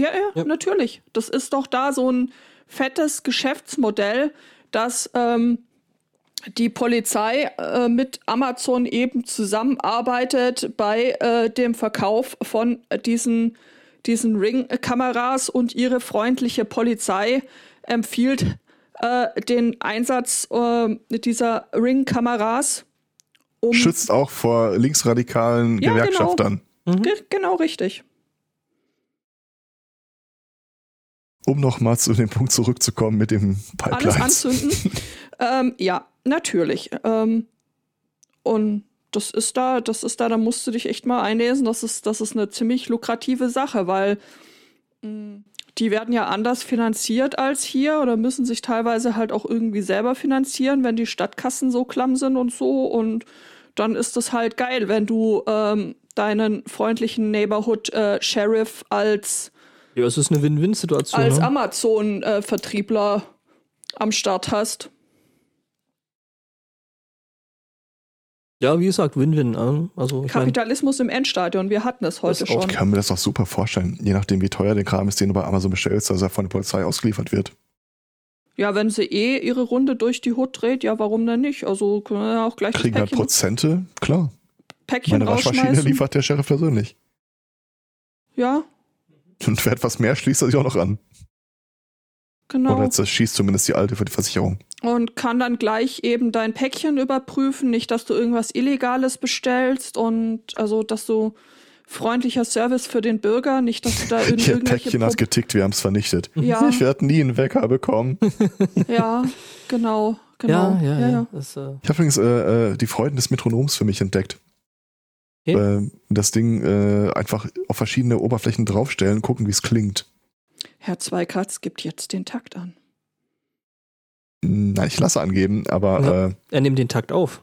Ja, ja, ja, natürlich. Das ist doch da so ein fettes Geschäftsmodell, das ähm, die Polizei äh, mit Amazon eben zusammenarbeitet bei äh, dem Verkauf von diesen, diesen Ring-Kameras und ihre freundliche Polizei empfiehlt äh, den Einsatz äh, dieser Ring-Kameras. Um Schützt auch vor linksradikalen ja, genau. Gewerkschaftern. Genau. Mhm. genau richtig. Um nochmal zu dem Punkt zurückzukommen mit dem Pipeline. Alles anzünden. ähm, ja, Natürlich. Ähm, und das ist da, das ist da, da musst du dich echt mal einlesen. Das ist, das ist eine ziemlich lukrative Sache, weil mh, mm, die werden ja anders finanziert als hier oder müssen sich teilweise halt auch irgendwie selber finanzieren, wenn die Stadtkassen so klamm sind und so. Und dann ist das halt geil, wenn du ähm, deinen freundlichen Neighborhood äh, Sheriff als, Ja, es ist eine Win-Win-Situation. als ne? Amazon-Vertriebler am Start hast. Ja, wie gesagt, Win-Win. ähm, Also, ich mein, Kapitalismus im Endstadion, wir hatten es heute Das auch Ich schon. kann mir das doch super vorstellen. Je nachdem, wie teuer der Kram ist, den du bei Amazon bestellst, dass er von der Polizei ausgeliefert wird. Ja, wenn sie eh ihre Runde durch die Hut dreht, ja, warum denn nicht? Also können wir auch gleich Kriegen das halt Prozente, klar. Päckchen Meine Waschmaschine liefert der Sheriff persönlich. Ja, Und wer etwas mehr schließt er sich auch noch an. genau. Oder jetzt das schießt zumindest die alte für die Versicherung. und kann dann gleich eben dein Päckchen überprüfen, nicht, dass du irgendwas Illegales bestellst und also, dass du freundlicher Service für den Bürger, nicht, dass du da in Ihr irgendwelche Päckchen hat Pro- getickt, wir haben es vernichtet. Ja, Ich werde nie einen Wecker bekommen. ja, genau, genau. ja, ja, ja. Das, äh, Ich habe übrigens äh, äh, die Freuden des Metronoms für mich entdeckt. Okay. Äh, das Ding äh, einfach auf verschiedene Oberflächen draufstellen, gucken, wie es klingt. Herr Zweikatz gibt jetzt den Takt an. Nein, ich lasse angeben, aber Ja. äh, er nimmt den Takt auf.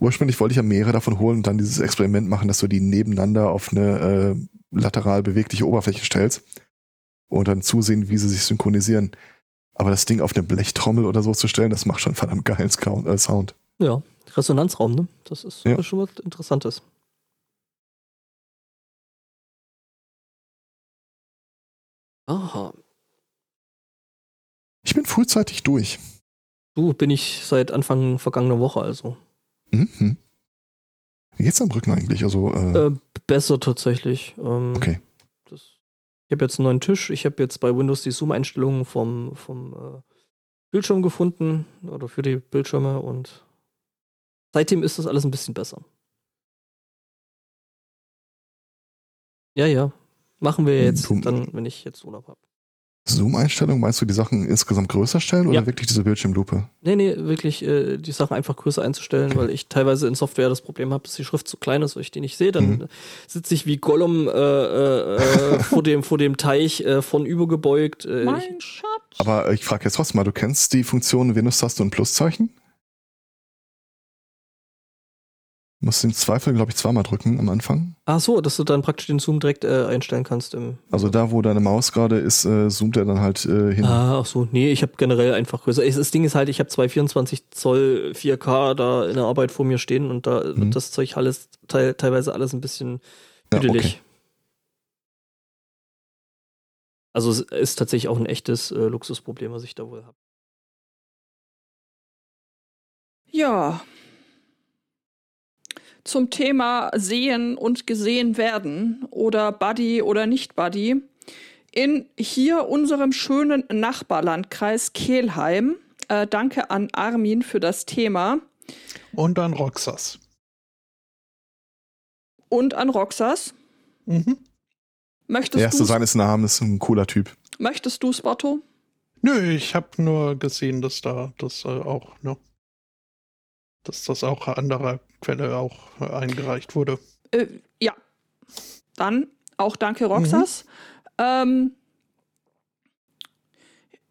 ursprünglich wollte ich ja mehrere davon holen und dann dieses Experiment machen, dass du die nebeneinander auf eine äh, lateral bewegliche Oberfläche stellst und dann zusehen, wie sie sich synchronisieren. Aber das Ding auf eine Blechtrommel oder so zu stellen, das macht schon verdammt geilen äh, Sound. Ja, Resonanzraum, ne? Das ist Ja. schon was Interessantes. Aha. Ich bin frühzeitig durch. Du bin ich seit Anfang vergangener Woche also. Mhm. Wie geht's am Rücken eigentlich? Also, äh, Äh, besser tatsächlich. Ähm, okay. das, ich habe jetzt einen neuen Tisch. Ich habe jetzt bei Windows die Zoom-Einstellungen vom, vom äh, Bildschirm gefunden oder für die Bildschirme und seitdem ist das alles ein bisschen besser. Ja, ja. Machen wir jetzt Du- dann, wenn ich jetzt Urlaub habe. Zoom-Einstellung, meinst du die Sachen insgesamt größer stellen oder Ja. wirklich diese Bildschirmlupe? Nee, nee, wirklich äh, die Sachen einfach größer einzustellen, weil ich teilweise in Software das Problem habe, dass die Schrift zu klein ist, weil ich die nicht sehe. Dann Mhm. sitze ich wie Gollum äh, äh, äh, vor, dem, vor dem Teich äh, von übergebeugt. Äh, Mein Schatz. Aber ich frage jetzt trotzdem mal, du kennst die Funktion Windows-Taste und Pluszeichen? Du musst im Zweifel, glaube ich, zweimal drücken am Anfang. ach so, dass du dann praktisch den Zoom direkt äh, einstellen kannst. Im, Also da, wo deine Maus gerade ist, äh, zoomt er dann halt äh, hin. Ah, ach so, nee, ich habe generell einfach größer. Ich, das Ding ist halt, ich habe zwei 24 Zoll 4K da in der Arbeit vor mir stehen und da Mhm. wird das Zeug alles teil, teilweise alles ein bisschen Ja, düdelig. okay. Also es ist tatsächlich auch ein echtes äh, Luxusproblem, was ich da wohl habe. Ja. Zum Thema sehen und gesehen werden oder Buddy oder nicht Buddy. In hier unserem schönen Nachbarlandkreis Kelheim. Äh, danke an Armin für das Thema Und dann Roxas. und an Roxas. Mhm. Möchtest Erste du seines Namens, ein cooler Typ. möchtest du Spotto? Nö, ich habe nur gesehen, dass da das äh, auch, ne, dass das auch an anderer Quelle auch äh, eingereicht wurde. Äh, ja. Dann auch danke, Roxas. Ähm,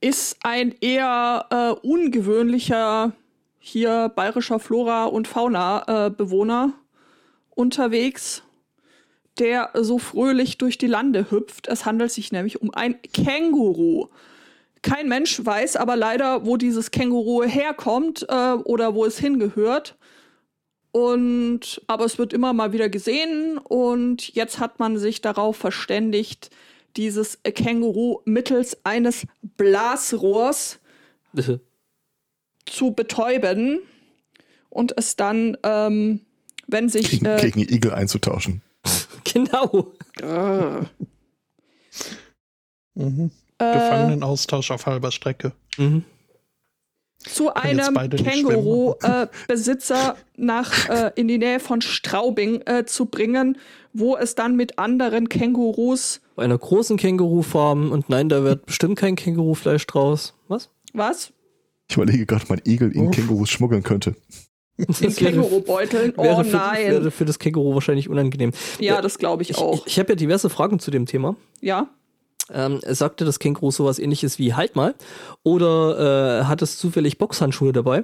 ist ein eher äh, ungewöhnlicher hier bayerischer Flora- und Fauna-Bewohner unterwegs, der so fröhlich durch die Lande hüpft. Es handelt sich nämlich um ein Känguru. Kein Mensch weiß aber leider, wo dieses Känguru herkommt äh, oder wo es hingehört. Und aber es wird immer mal wieder gesehen und jetzt hat man sich darauf verständigt, dieses Känguru mittels eines Blasrohrs zu betäuben und es dann, ähm, wenn sich Gegen, äh, gegen Igel einzutauschen. genau. grrr, Mhm. Äh, Gefangenenaustausch auf halber Strecke. Mhm. zu einem Känguru-Besitzer nach äh, in die Nähe von Straubing äh, zu bringen, wo es dann mit anderen Kängurus Bei einer großen Känguru-Farm und nein, da wird bestimmt kein Kängurufleisch draus. Was? was Ich überlege gerade, ob mein Igel in Uff. Kängurus schmuggeln könnte. in wäre, Kängurubeuteln. wäre, Oh für, wäre nein. für das Känguru wahrscheinlich unangenehm. Ja, das glaube ich Ich, auch. ich, ich habe ja diverse Fragen zu dem Thema. Ja. Ähm, sagte das Känguru sowas ähnliches wie halt mal? Oder äh, hat es zufällig Boxhandschuhe dabei?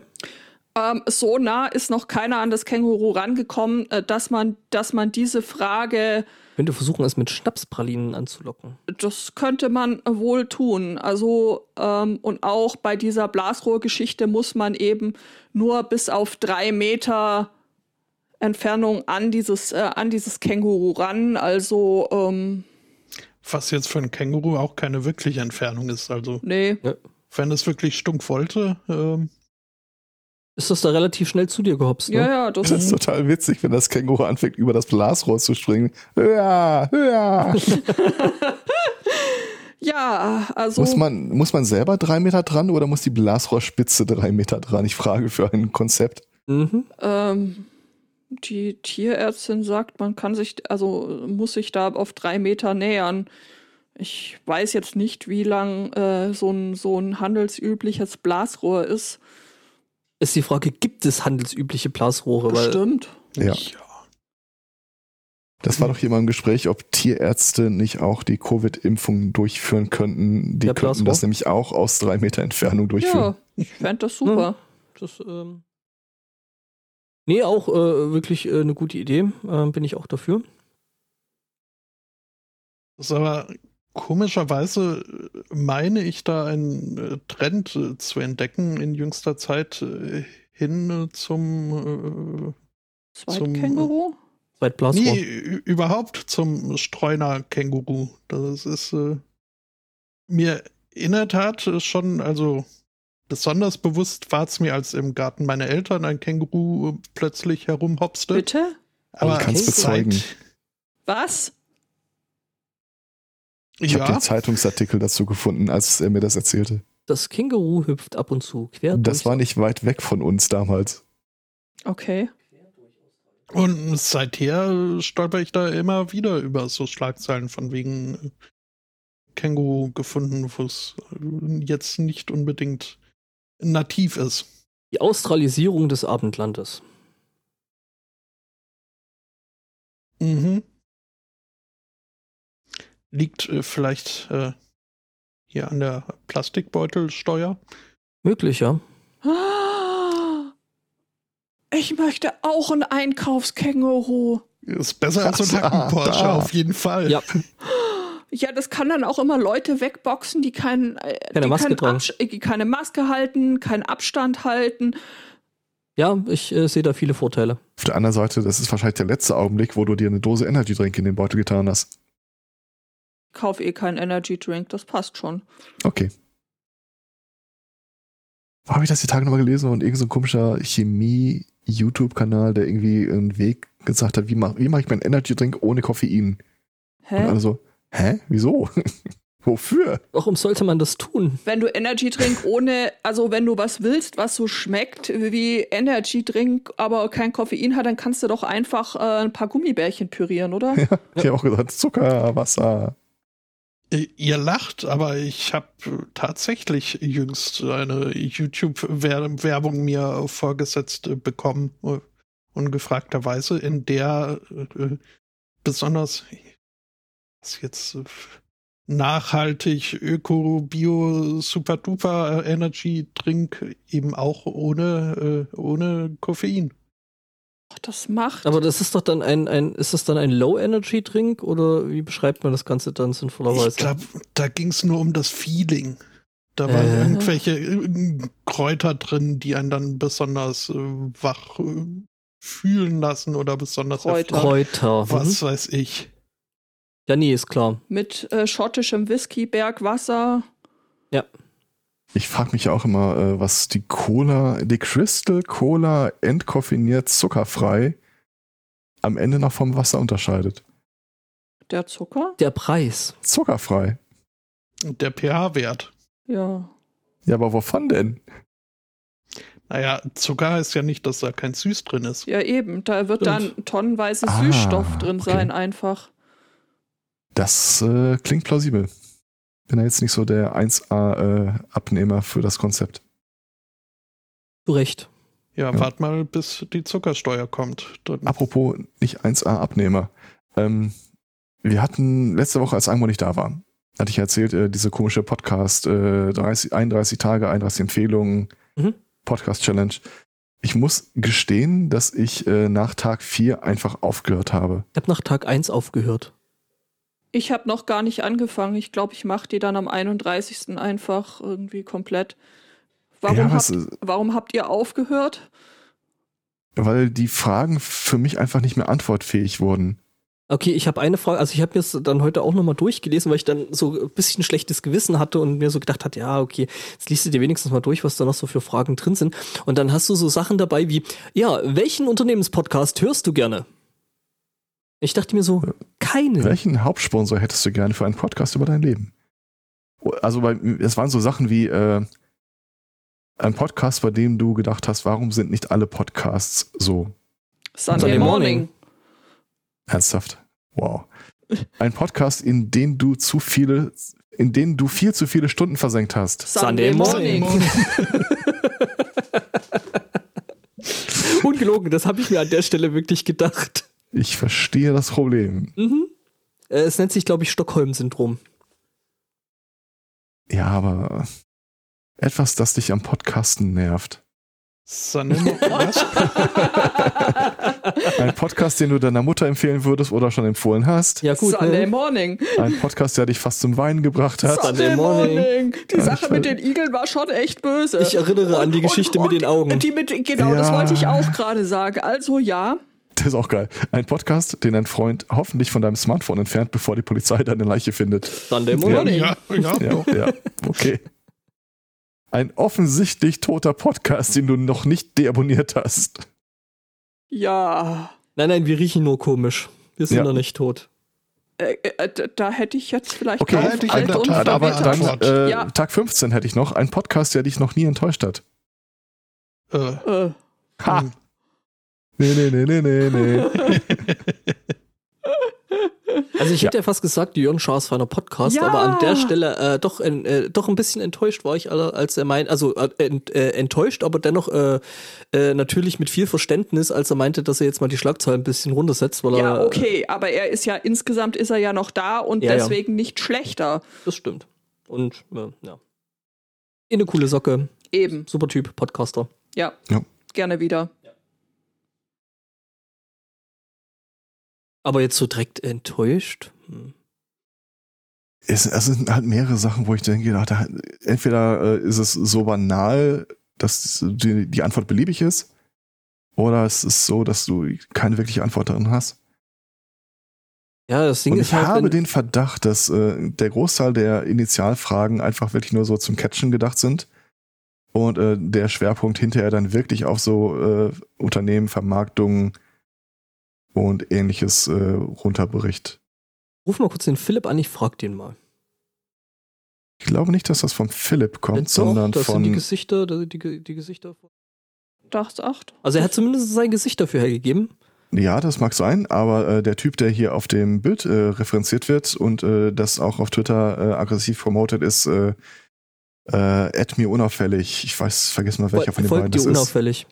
ähm, so nah ist noch keiner an das Känguru rangekommen, äh, dass man, dass man diese Frage, Könnte versuchen, es mit Schnapspralinen anzulocken. das könnte man wohl tun. Also ähm, und auch bei dieser Blasrohrgeschichte muss man eben nur bis auf drei Meter Entfernung an dieses, äh, an dieses Känguru ran. Also ähm, Was jetzt für ein Känguru auch keine wirkliche Entfernung ist. Also, nee. wenn es wirklich stunk wollte, ähm, Ist das da relativ schnell zu dir gehopst? Ne? Ja, ja, das Das ist total witzig, wenn das Känguru anfängt, über das Blasrohr zu springen. Ja, ja. Ja, also Muss man, muss man selber drei Meter dran oder muss die Blasrohrspitze drei Meter dran? Ich frage für ein Konzept. Mhm. ähm, die Tierärztin sagt, man kann sich, also muss sich da auf drei Meter nähern. Ich weiß jetzt nicht, wie lang äh, so, ein, so ein handelsübliches Blasrohr ist. Ist die Frage, gibt es handelsübliche Blasrohre? Weil Bestimmt. Ja. Das war doch hier mal im Gespräch, ob Tierärzte nicht auch die Covid-Impfung durchführen könnten. Die Der könnten das nämlich auch aus drei Meter Entfernung durchführen. Ja, ich fände das super. Das, ähm nee, auch äh, wirklich äh, eine gute Idee. Ähm, bin ich auch dafür. Das ist aber komischerweise äh, meine ich da einen äh, Trend äh, zu entdecken in jüngster Zeit äh, hin äh, zum Zweitkänguru? Zweit äh, Blasrohr. nee, überhaupt zum Streuner Känguru. Das ist äh, mir in der Tat äh, schon, also besonders bewusst war es mir, als im Garten meiner Eltern ein Känguru äh, plötzlich herumhopste. Bitte? Aber Ich kann's seit- bezeugen. Was? Ich habe Ja, den Zeitungsartikel dazu gefunden, als er mir das erzählte. Das Känguru hüpft ab und zu quer Das durch- war nicht weit weg von uns damals. Okay. und seither stolper ich da immer wieder über so Schlagzeilen von wegen äh, Känguru gefunden, wo es äh, jetzt nicht unbedingt nativ ist. die Australisierung des Abendlandes. Mhm. Liegt äh, vielleicht äh, hier an der Plastikbeutelsteuer. Möglich, ja. Ich möchte auch ein Einkaufskänguru. Ist besser als so ein Hacken-Porsche, auf jeden Fall. Ja. Ja, das kann dann auch immer Leute wegboxen, die, kein, äh, Keine die, Maske keinen äh, keine Maske halten, keinen Abstand halten. Ja, ich äh, sehe da viele Vorteile. Auf der anderen Seite, das ist wahrscheinlich der letzte Augenblick, wo du dir eine Dose Energy Drink in den Beutel getan hast. Kauf eh keinen Energy Drink, das passt schon. Okay. Wo habe ich das die Tage nochmal gelesen und irgend so ein komischer Chemie-YouTube-Kanal, der irgendwie einen Weg gesagt hat, wie mache wie mach ich meinen Energy Drink ohne Koffein? Und Hä? alle so, hä? Wieso? Wofür? Warum sollte man das tun? Wenn du Energy Drink ohne, also wenn du was willst, was so schmeckt wie Energy Drink, aber kein Koffein hat, dann kannst du doch einfach äh, ein paar Gummibärchen pürieren, oder? Ja, ich habe auch gesagt, Zucker, Wasser. Äh, Ihr lacht, aber ich habe tatsächlich jüngst eine YouTube-Werbung mir vorgesetzt äh, bekommen, äh, ungefragterweise, in der besonders was jetzt nachhaltig Öko, Bio, Super Duper Energy Drink eben auch ohne, äh, ohne Koffein. Das macht. Aber das ist doch dann ein, ein ist das dann ein Low-Energy-Drink oder wie beschreibt man das Ganze dann sinnvollerweise? Ich glaube, da ging es nur um das Feeling. Da waren Äh. irgendwelche äh, Kräuter drin, die einen dann besonders äh, wach äh, fühlen lassen oder besonders Kräuter. erfreut. Kräuter. Mhm. Was weiß ich. Ja, nee, ist klar. mit äh, schottischem Whisky, Bergwasser. Ich frage mich ja auch immer, äh, was die Cola, die Crystal Cola entkoffiniert zuckerfrei am Ende noch vom Wasser unterscheidet. Der Zucker? Der Preis. Zuckerfrei. Der pH-Wert. Ja. Ja, aber wovon denn? Naja, Zucker heißt ja nicht, dass da kein Süß drin ist. Ja, eben. Da wird Stimmt. dann tonnenweise Ah, Süßstoff drin okay. sein, einfach. Das äh, klingt plausibel. Bin ja jetzt nicht so der 1A-Abnehmer für das Konzept. Zu Recht. Ja, Ja. wart mal, bis die Zuckersteuer kommt. Dann Apropos nicht 1A-Abnehmer. Ähm, wir hatten letzte Woche, als Angmo nicht da war, hatte ich erzählt, äh, diese komische Podcast, äh, 30, 31 Tage, 31 Empfehlungen, Mhm. Podcast-Challenge. Ich muss gestehen, dass ich äh, nach Tag 4 einfach aufgehört habe. Ich habe nach Tag 1 aufgehört. Ich habe noch gar nicht angefangen. Ich glaube, ich mache die dann am 31. einfach irgendwie komplett. Warum, Ja, habt, warum habt ihr aufgehört? Weil die Fragen für mich einfach nicht mehr antwortfähig wurden. Okay, ich habe eine Frage, also ich habe mir es dann heute auch nochmal durchgelesen, weil ich dann so ein bisschen schlechtes Gewissen hatte und mir so gedacht hat, ja, okay, jetzt liest du dir wenigstens mal durch, was da noch so für Fragen drin sind. Und dann hast du so Sachen dabei wie, ja, welchen Unternehmenspodcast hörst du gerne? Ich dachte mir so, keinen. Welchen Hauptsponsor hättest du gerne für einen Podcast über dein Leben? Also bei, es waren so Sachen wie äh, ein Podcast, bei dem du gedacht hast, warum sind nicht alle Podcasts so Sunday, Sunday Morning. Ernsthaft? Wow. Ein Podcast, in den du zu viele, in den du viel zu viele Stunden versenkt hast. Sunday, Sunday Morning. Morning. Ungelogen, das habe ich mir an der Stelle wirklich gedacht. Ich verstehe das Problem. Mhm. Äh, Es nennt sich, glaube ich, Stockholm-Syndrom. Ja, aber etwas, das dich am Podcasten nervt. Was? Ein Podcast, den du deiner Mutter empfehlen würdest oder schon empfohlen hast. Ja, gut. Sunday Ne? Morning. Ein Podcast, der dich fast zum Weinen gebracht hat. Sunday Morning. Die Ja, Sache mit den Igeln war schon echt böse. Ich erinnere an die Geschichte mit den Augen. Die mit, genau, das Ja. wollte ich auch gerade sagen. Also ja, Das ist auch geil. Ein Podcast, den dein Freund hoffentlich von deinem Smartphone entfernt, bevor die Polizei deine Leiche findet. Sunday Morning. ja, ja. Ja, ja, okay. Ein offensichtlich toter Podcast, den du noch nicht deabonniert hast. ja. Nein, nein, wir riechen nur komisch. Wir sind Ja. noch nicht tot. Äh, äh, da hätte ich jetzt vielleicht Okay, drauf ich alt und Aber dann äh, Ja. Tag 15 hätte ich noch. Ein Podcast, der dich noch nie enttäuscht hat. Äh, Äh, Ha! Nee, nee, nee, nee, nee, nee. Also ich hätte ja fast gesagt, Jörn Schaas feiner Podcast, Ja. aber an der Stelle äh, doch, en- äh, doch ein bisschen enttäuscht war ich, alle- als er meint, also äh, ent, äh, enttäuscht, aber dennoch äh, äh, natürlich mit viel Verständnis, als er meinte, dass er jetzt mal die Schlagzeilen ein bisschen runtersetzt, weil ja, er. okay, aber er ist ja insgesamt ist er ja noch da und Ja, ja. deswegen nicht schlechter. Das stimmt. Und äh, ja. In eine coole Socke, Eben, super Typ, Podcaster. ja. Ja. Gerne wieder. Aber jetzt so direkt enttäuscht. Hm. Es, es sind halt mehrere Sachen, wo ich denke, ach, entweder äh, ist es so banal, dass die, die Antwort beliebig ist, oder es ist so, dass du keine wirkliche Antwort darin hast. Ja, das Ding Und ist ich halt, habe den Verdacht, dass äh, der Großteil der Initialfragen einfach wirklich nur so zum Catchen gedacht sind und äh, der Schwerpunkt hinterher dann wirklich auf so äh, Unternehmen, Vermarktung und ähnliches äh, runterbricht. ruf mal kurz den Philipp an, ich frag den mal. Ich glaube nicht, dass das von Philipp kommt, Doch, sondern das sind die von Gesichter, die, die, die Gesichter. Dachte acht. Also er hat zumindest sein Gesicht dafür hergegeben. Ja, das mag sein, aber äh, der Typ, der hier auf dem Bild äh, referenziert wird und äh, das auch auf Twitter äh, aggressiv promotet, ist äh, äh, Add mir unauffällig. Ich weiß, vergiss mal, welcher von den beiden das ist. unauffällig.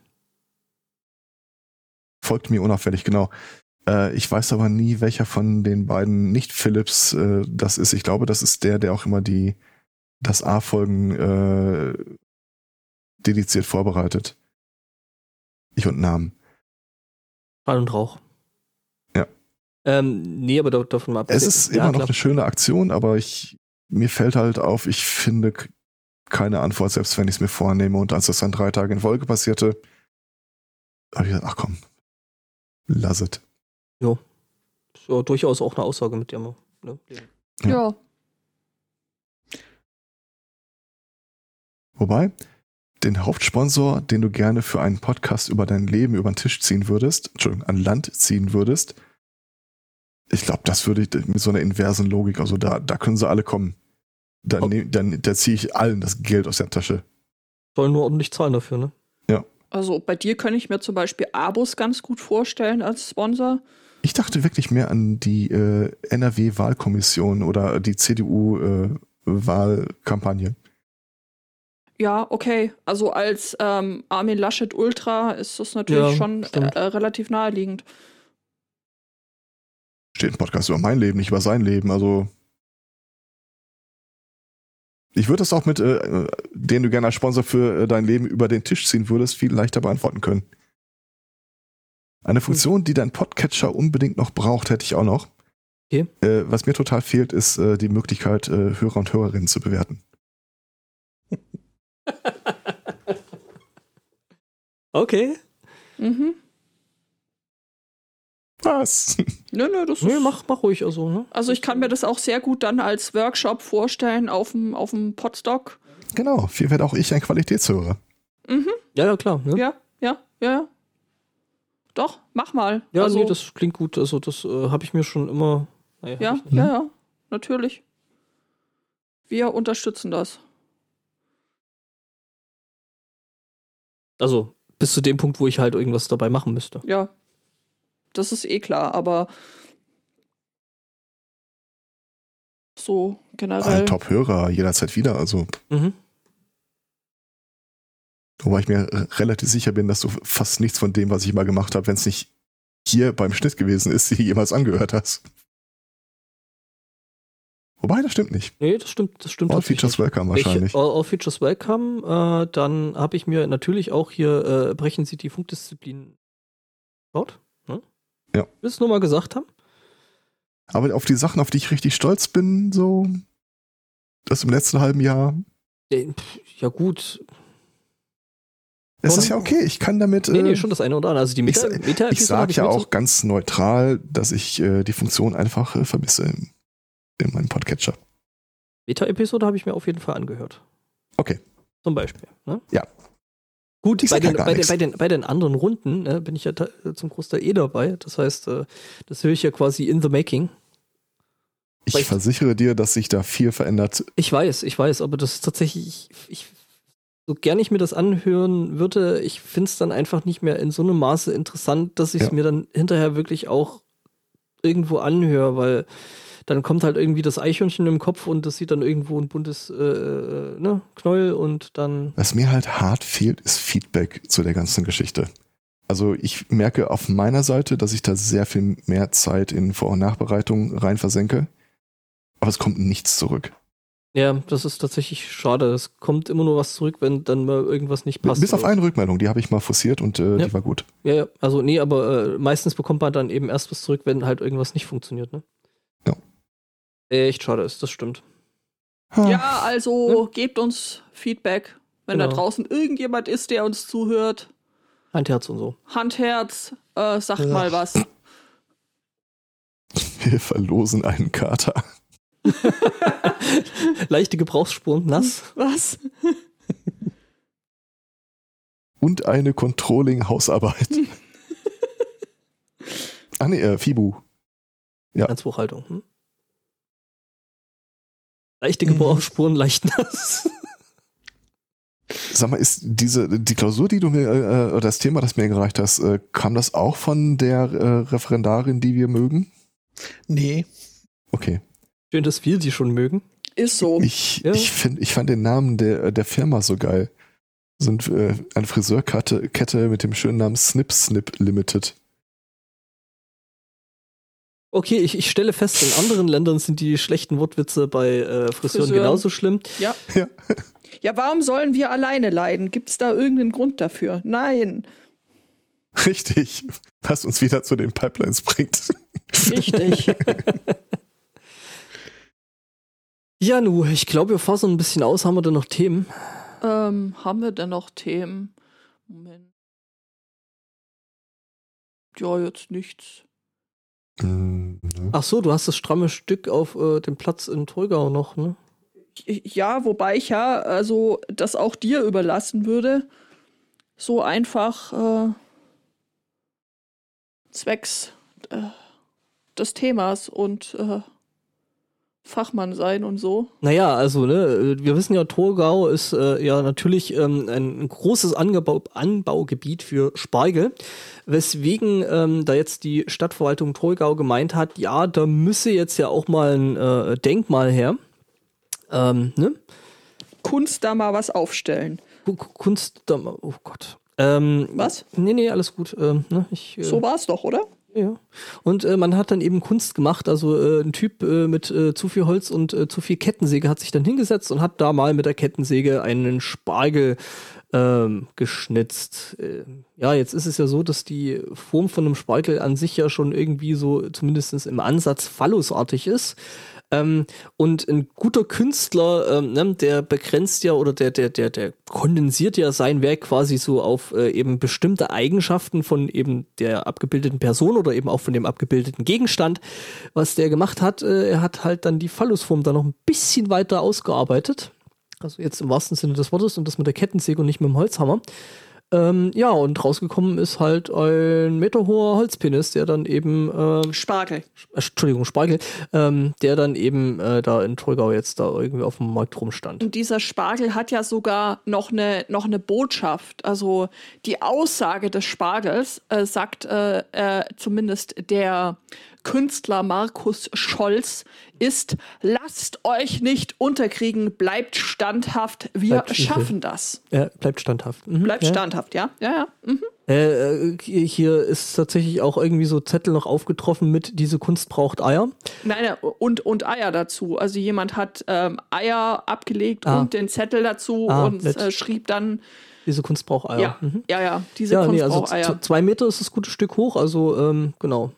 Folgt mir unauffällig, genau. Äh, ich weiß aber nie, welcher von den beiden nicht Philips äh, das ist. Ich glaube, das ist der, der auch immer die das A-Folgen äh, dediziert vorbereitet. Ich und Namen. Schall und Rauch. Ja. Ähm, nee, aber da, davon mal Es ist ja, immer noch klar. eine schöne Aktion, aber ich mir fällt halt auf, ich finde keine Antwort, selbst wenn ich es mir vornehme. Und als das dann drei Tage in Folge passierte, habe ich gesagt, ach komm, lass it. Ist ja durchaus auch eine Aussage, mit der man. Ne? Ja. Ja. Wobei, den Hauptsponsor, den du gerne für einen Podcast über dein Leben über den Tisch ziehen würdest, Entschuldigung, an Land ziehen würdest, ich glaube, das würde ich mit so einer inversen Logik, also da, da können sie alle kommen. Dann, nehm- dann da ziehe ich allen das Geld aus der Tasche. Sollen nur ordentlich zahlen dafür, ne? Also bei dir könnte ich mir zum Beispiel Abos ganz gut vorstellen als Sponsor. Ich dachte wirklich mehr an die äh, NRW-Wahlkommission oder die CDU-Wahlkampagne. Ja, okay. Also als ähm, Armin Laschet Ultra ist das natürlich Ja, schon äh, äh, relativ naheliegend. Steht ein Podcast über mein Leben, nicht über sein Leben. Also Ich würde es auch mit, äh, den du gerne als Sponsor für äh, dein Leben über den Tisch ziehen würdest, viel leichter beantworten können. Eine Funktion, die dein Podcatcher unbedingt noch braucht, hätte ich auch noch. Okay. Äh, was mir total fehlt, ist äh, die Möglichkeit, äh, Hörer und Hörerinnen zu bewerten. Okay. Mhm. Was? Nö, nö, das Nee, ist. mach, mach ruhig also, ne? Also ich kann mir das auch sehr gut dann als Workshop vorstellen auf dem, auf dem Podstock. genau, viel werde auch ich ein Qualitätshörer. Mhm. Ja, ja, klar. Ne? Ja, ja, ja, ja. Doch, mach mal. Ja, also, nee, das klingt gut. Also, das äh, habe ich mir schon immer. Nee, hab Ja, nicht. ja, ja, natürlich. Wir unterstützen das. Also, bis zu dem Punkt, wo ich halt irgendwas dabei machen müsste. Ja. Das ist eh klar, aber so generell. Ein Top-Hörer jederzeit wieder. Also, Mhm. wobei ich mir relativ sicher bin, dass du fast nichts von dem, was ich mal gemacht habe, wenn es nicht hier beim Schnitt gewesen ist, die jemals angehört hast. Wobei, das stimmt nicht. Nee, das stimmt, das stimmt All. Features welcome wahrscheinlich. Ich, all, all Features Welcome. Äh, dann habe ich mir natürlich auch hier äh, Brechen Sie die Funkdisziplin geschaut. Ja. Willst es nur mal gesagt haben? Aber auf die Sachen, auf die ich richtig stolz bin, so das im letzten halben Jahr, Ja, gut. es ist ja okay. Ich kann damit. Nee, nee, äh, schon das eine oder andere. Also die ich, Meta, sa- Meta ich sage ja auch ganz neutral, dass ich äh, die Funktion einfach äh, vermisse in, in meinem Podcatcher. Meta-Episode habe ich mir auf jeden Fall angehört. Okay. Zum Beispiel. Ne? Ja. Gut, Ich bei ja den, gar bei, den, bei, den, bei den anderen Runden ne, bin ich ja ta- zum Großteil eh dabei. Das heißt, äh, das höre ich ja quasi in the making. Ich Vielleicht- versichere dir, dass sich da viel verändert. Ich weiß, ich weiß, aber das ist tatsächlich, ich, ich, so gern ich mir das anhören würde, ich finde es dann einfach nicht mehr in so einem Maße interessant, dass ich es Ja. mir dann hinterher wirklich auch irgendwo anhöre, weil dann kommt halt irgendwie das Eichhörnchen im Kopf und das sieht dann irgendwo ein buntes äh, äh, ne, Knäuel und dann. Was mir halt hart fehlt, ist Feedback zu der ganzen Geschichte. Also ich merke auf meiner Seite, dass ich da sehr viel mehr Zeit in Vor- und Nachbereitung rein versenke. Aber es kommt nichts zurück. Ja, das ist tatsächlich schade. Es kommt immer nur was zurück, wenn dann mal irgendwas nicht passt. Bis auf eine Rückmeldung, die habe ich mal forciert und äh, Ja. die war gut. Ja, ja, also nee, aber äh, meistens bekommt man dann eben erst was zurück, wenn halt irgendwas nicht funktioniert, ne? Echt schade ist, das stimmt. Ja, also gebt uns Feedback. Wenn da Genau. draußen irgendjemand ist, der uns zuhört, Handherz und so. Handherz, äh, sagt Ja. mal was. Wir verlosen einen Kater. Leichte Gebrauchsspuren, nass. Was? Und eine Controlling-Hausarbeit. ah nee, äh, Fibu. Ja. Finanzbuchhaltung. Hm? Leichte Mhm. Gebrauchsspuren, leicht nass. Sag mal, ist diese, die Klausur, die du mir, äh, oder das Thema, das du mir gereicht hast, äh, kam das auch von der äh, Referendarin, die wir mögen? Nee. Okay. Schön, dass wir die schon mögen. Ist so. Ich, Ja. ich, find, ich fand den Namen der, der Firma so geil. Sind äh, eine Friseurkette Kette mit dem schönen Namen Snip Snip Limited. Okay, ich, ich stelle fest, in anderen Ländern sind die schlechten Wortwitze bei äh, Friseuren genauso schlimm. Ja. Ja. Ja, warum sollen wir alleine leiden? Gibt es da irgendeinen Grund dafür? Nein. Richtig. Was uns wieder zu den Pipelines bringt. Richtig. Ja, nu, ich glaube, wir fassen ein bisschen aus. Haben wir denn noch Themen? ähm, haben wir denn noch Themen? Moment. Ja, jetzt nichts. Ne. Ach so, du hast das stramme Stück auf äh, dem Platz in Tolgau noch, ne? Ja, wobei ich ja also das auch dir überlassen würde. So einfach äh, zwecks äh, des Themas und äh, Fachmann sein und so. Naja, also, ne, wir wissen ja, Torgau ist äh, ja natürlich ähm, ein großes Angebau Anbaugebiet für Spargel, weswegen ähm, da jetzt die Stadtverwaltung Torgau gemeint hat, ja, da müsse jetzt ja auch mal ein äh, Denkmal her. Ähm, ne? Kunst da mal was aufstellen. Ku- Ku- Kunst, da- oh Gott. Ähm, Was? Nee, nee, alles gut. Ähm, ne, ich, äh, So war's doch, oder? Ja. Und äh, man hat dann eben Kunst gemacht. Also äh, ein Typ äh, mit äh, zu viel Holz und äh, zu viel Kettensäge hat sich dann hingesetzt und hat da mal mit der Kettensäge einen Spargel ähm, geschnitzt. Äh, ja, jetzt ist es ja so, dass die Form von einem Spargel an sich ja schon irgendwie so zumindest im Ansatz phallusartig ist. Ähm, und ein guter Künstler, ähm, ne, der begrenzt ja oder der, der, der, der kondensiert ja sein Werk quasi so auf äh, eben bestimmte Eigenschaften von eben der abgebildeten Person oder eben auch von dem abgebildeten Gegenstand. Was der gemacht hat, äh, er hat halt dann die Phallusform da noch ein bisschen weiter ausgearbeitet. Also jetzt im wahrsten Sinne des Wortes und das mit der Kettensäge und nicht mit dem Holzhammer. Ähm, ja, und rausgekommen ist halt ein meterhoher Holzpenis, der dann eben ähm, Spargel. Entschuldigung, Spargel, ähm, der dann eben äh, da in Trollgau jetzt da irgendwie auf dem Markt rumstand. Und dieser Spargel hat ja sogar noch eine, noch eine Botschaft. Also die Aussage des Spargels äh, sagt äh, äh, zumindest der Künstler Markus Scholz ist, lasst euch nicht unterkriegen, bleibt standhaft, wir Bleibt schaffen das. Er bleibt standhaft. Mhm, Bleibt ja. standhaft, ja? Ja, ja. Mhm. Äh, äh, hier ist tatsächlich auch irgendwie so Zettel noch aufgetroffen mit diese Kunst braucht Eier. Nein, nein, und, und Eier dazu. Also jemand hat ähm, Eier abgelegt Ah. und den Zettel dazu Ah, und äh, schrieb dann, Diese Kunst braucht Eier. ja, Mhm. ja, ja, diese Ja, Kunst nee, also braucht Eier. zwei Meter ist das gute Stück hoch, also ähm, genau.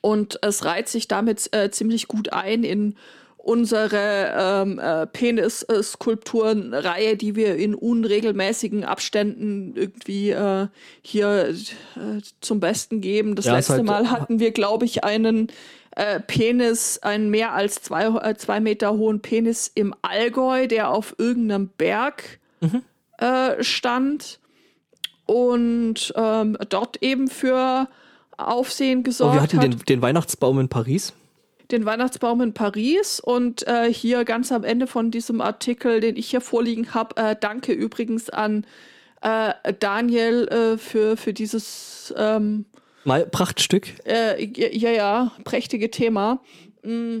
Und es reiht sich damit äh, ziemlich gut ein in unsere ähm, äh, Penis-Skulpturenreihe, die wir in unregelmäßigen Abständen irgendwie äh, hier äh, zum Besten geben. Das Ja, letzte halt- Mal hatten wir, glaube ich, einen äh, Penis, einen mehr als zwei, äh, zwei Meter hohen Penis im Allgäu, der auf irgendeinem Berg Mhm. äh, stand und ähm, dort eben für Aufsehen Oh, gesorgt wir hatten hat den, den Weihnachtsbaum in Paris. den Weihnachtsbaum in Paris und äh, hier ganz am Ende von diesem Artikel, den ich hier vorliegen habe, äh, danke übrigens an äh, Daniel äh, für, für dieses ähm, Mal Prachtstück. äh, ja, ja, prächtige Thema. Mm,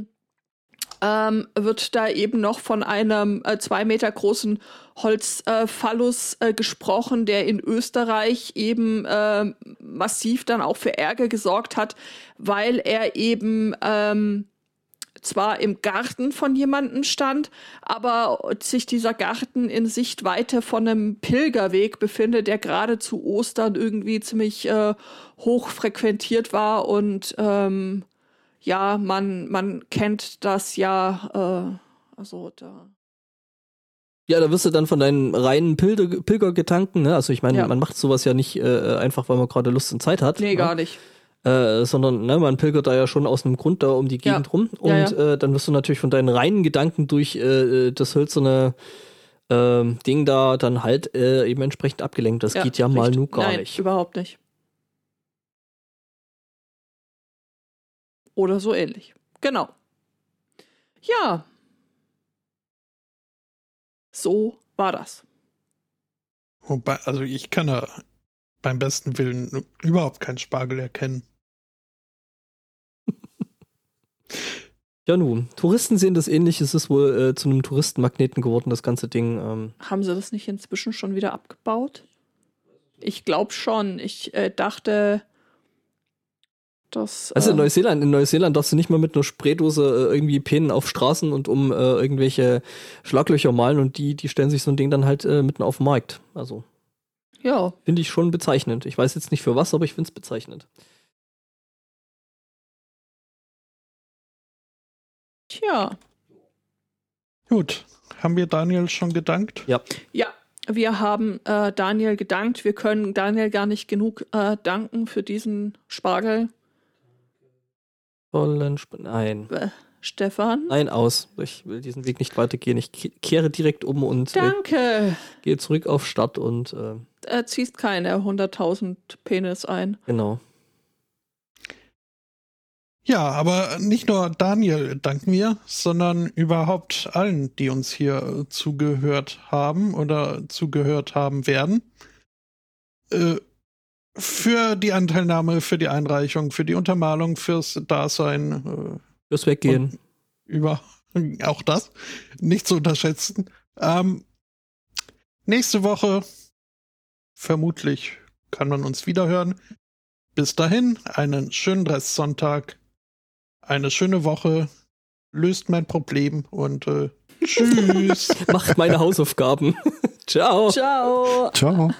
ähm, wird da eben noch von einem äh, zwei Meter großen Holzphallus äh, gesprochen, der in Österreich eben äh, massiv dann auch für Ärger gesorgt hat, weil er eben ähm, zwar im Garten von jemandem stand, aber sich dieser Garten in Sichtweite von einem Pilgerweg befindet, der gerade zu Ostern irgendwie ziemlich äh, hoch frequentiert war und ähm, ja, man, man kennt das ja, äh, also da. Ja, da wirst du dann von deinen reinen Pilger, Pilgergedanken, ne? Also ich meine, Ja. man macht sowas ja nicht äh, einfach, weil man gerade Lust und Zeit hat. Nee, ne? gar nicht. Äh, sondern ne, man pilgert da ja schon aus einem Grund da um die Ja. Gegend rum. Und Ja, ja. Äh, dann wirst du natürlich von deinen reinen Gedanken durch äh, das hölzerne ähm, Ding da dann halt äh, eben entsprechend abgelenkt. Das geht ja mal nur gar Nein, nicht. überhaupt nicht. Oder so ähnlich. Genau. Ja. So war das. Wobei, also ich kann da beim besten Willen überhaupt keinen Spargel erkennen. Ja, nun, Touristen sehen das ähnlich. Es ist wohl äh, zu einem Touristenmagneten geworden, das ganze Ding. Ähm, Haben sie das nicht inzwischen schon wieder abgebaut? Ich glaube schon. Ich äh, dachte, dass. Also in äh, Neuseeland, in Neuseeland darfst du nicht mal mit einer Spraydose äh, irgendwie Penen auf Straßen und um äh, irgendwelche Schlaglöcher malen und die, die stellen sich so ein Ding dann halt äh, mitten auf den Markt. Also ja, finde ich schon bezeichnend. Ich weiß jetzt nicht für was, aber ich finde es bezeichnend. tja. Gut, haben wir Daniel schon gedankt? Ja, wir haben äh, Daniel gedankt. Wir können Daniel gar nicht genug äh, danken für diesen Spargel. Vollen Sp Nein. Äh, Stefan. Nein, aus. Ich will diesen Weg nicht weitergehen. Ich ke- kehre direkt um und äh, Danke. gehe zurück auf Stadt und äh, Er ziehst keine 100.000 Penis ein. genau. Ja, aber nicht nur Daniel danken wir, sondern überhaupt allen, die uns hier zugehört haben oder zugehört haben werden. Äh, für die Anteilnahme, für die Einreichung, für die Untermalung, fürs Dasein, Fürs äh, Weggehen. und über auch das nicht zu unterschätzen. Ähm, nächste Woche vermutlich kann man uns wieder hören. bis dahin, einen schönen Restsonntag, eine schöne Woche, löst mein Problem und äh, tschüss. Macht meine Hausaufgaben. Ciao. Ciao. Ciao.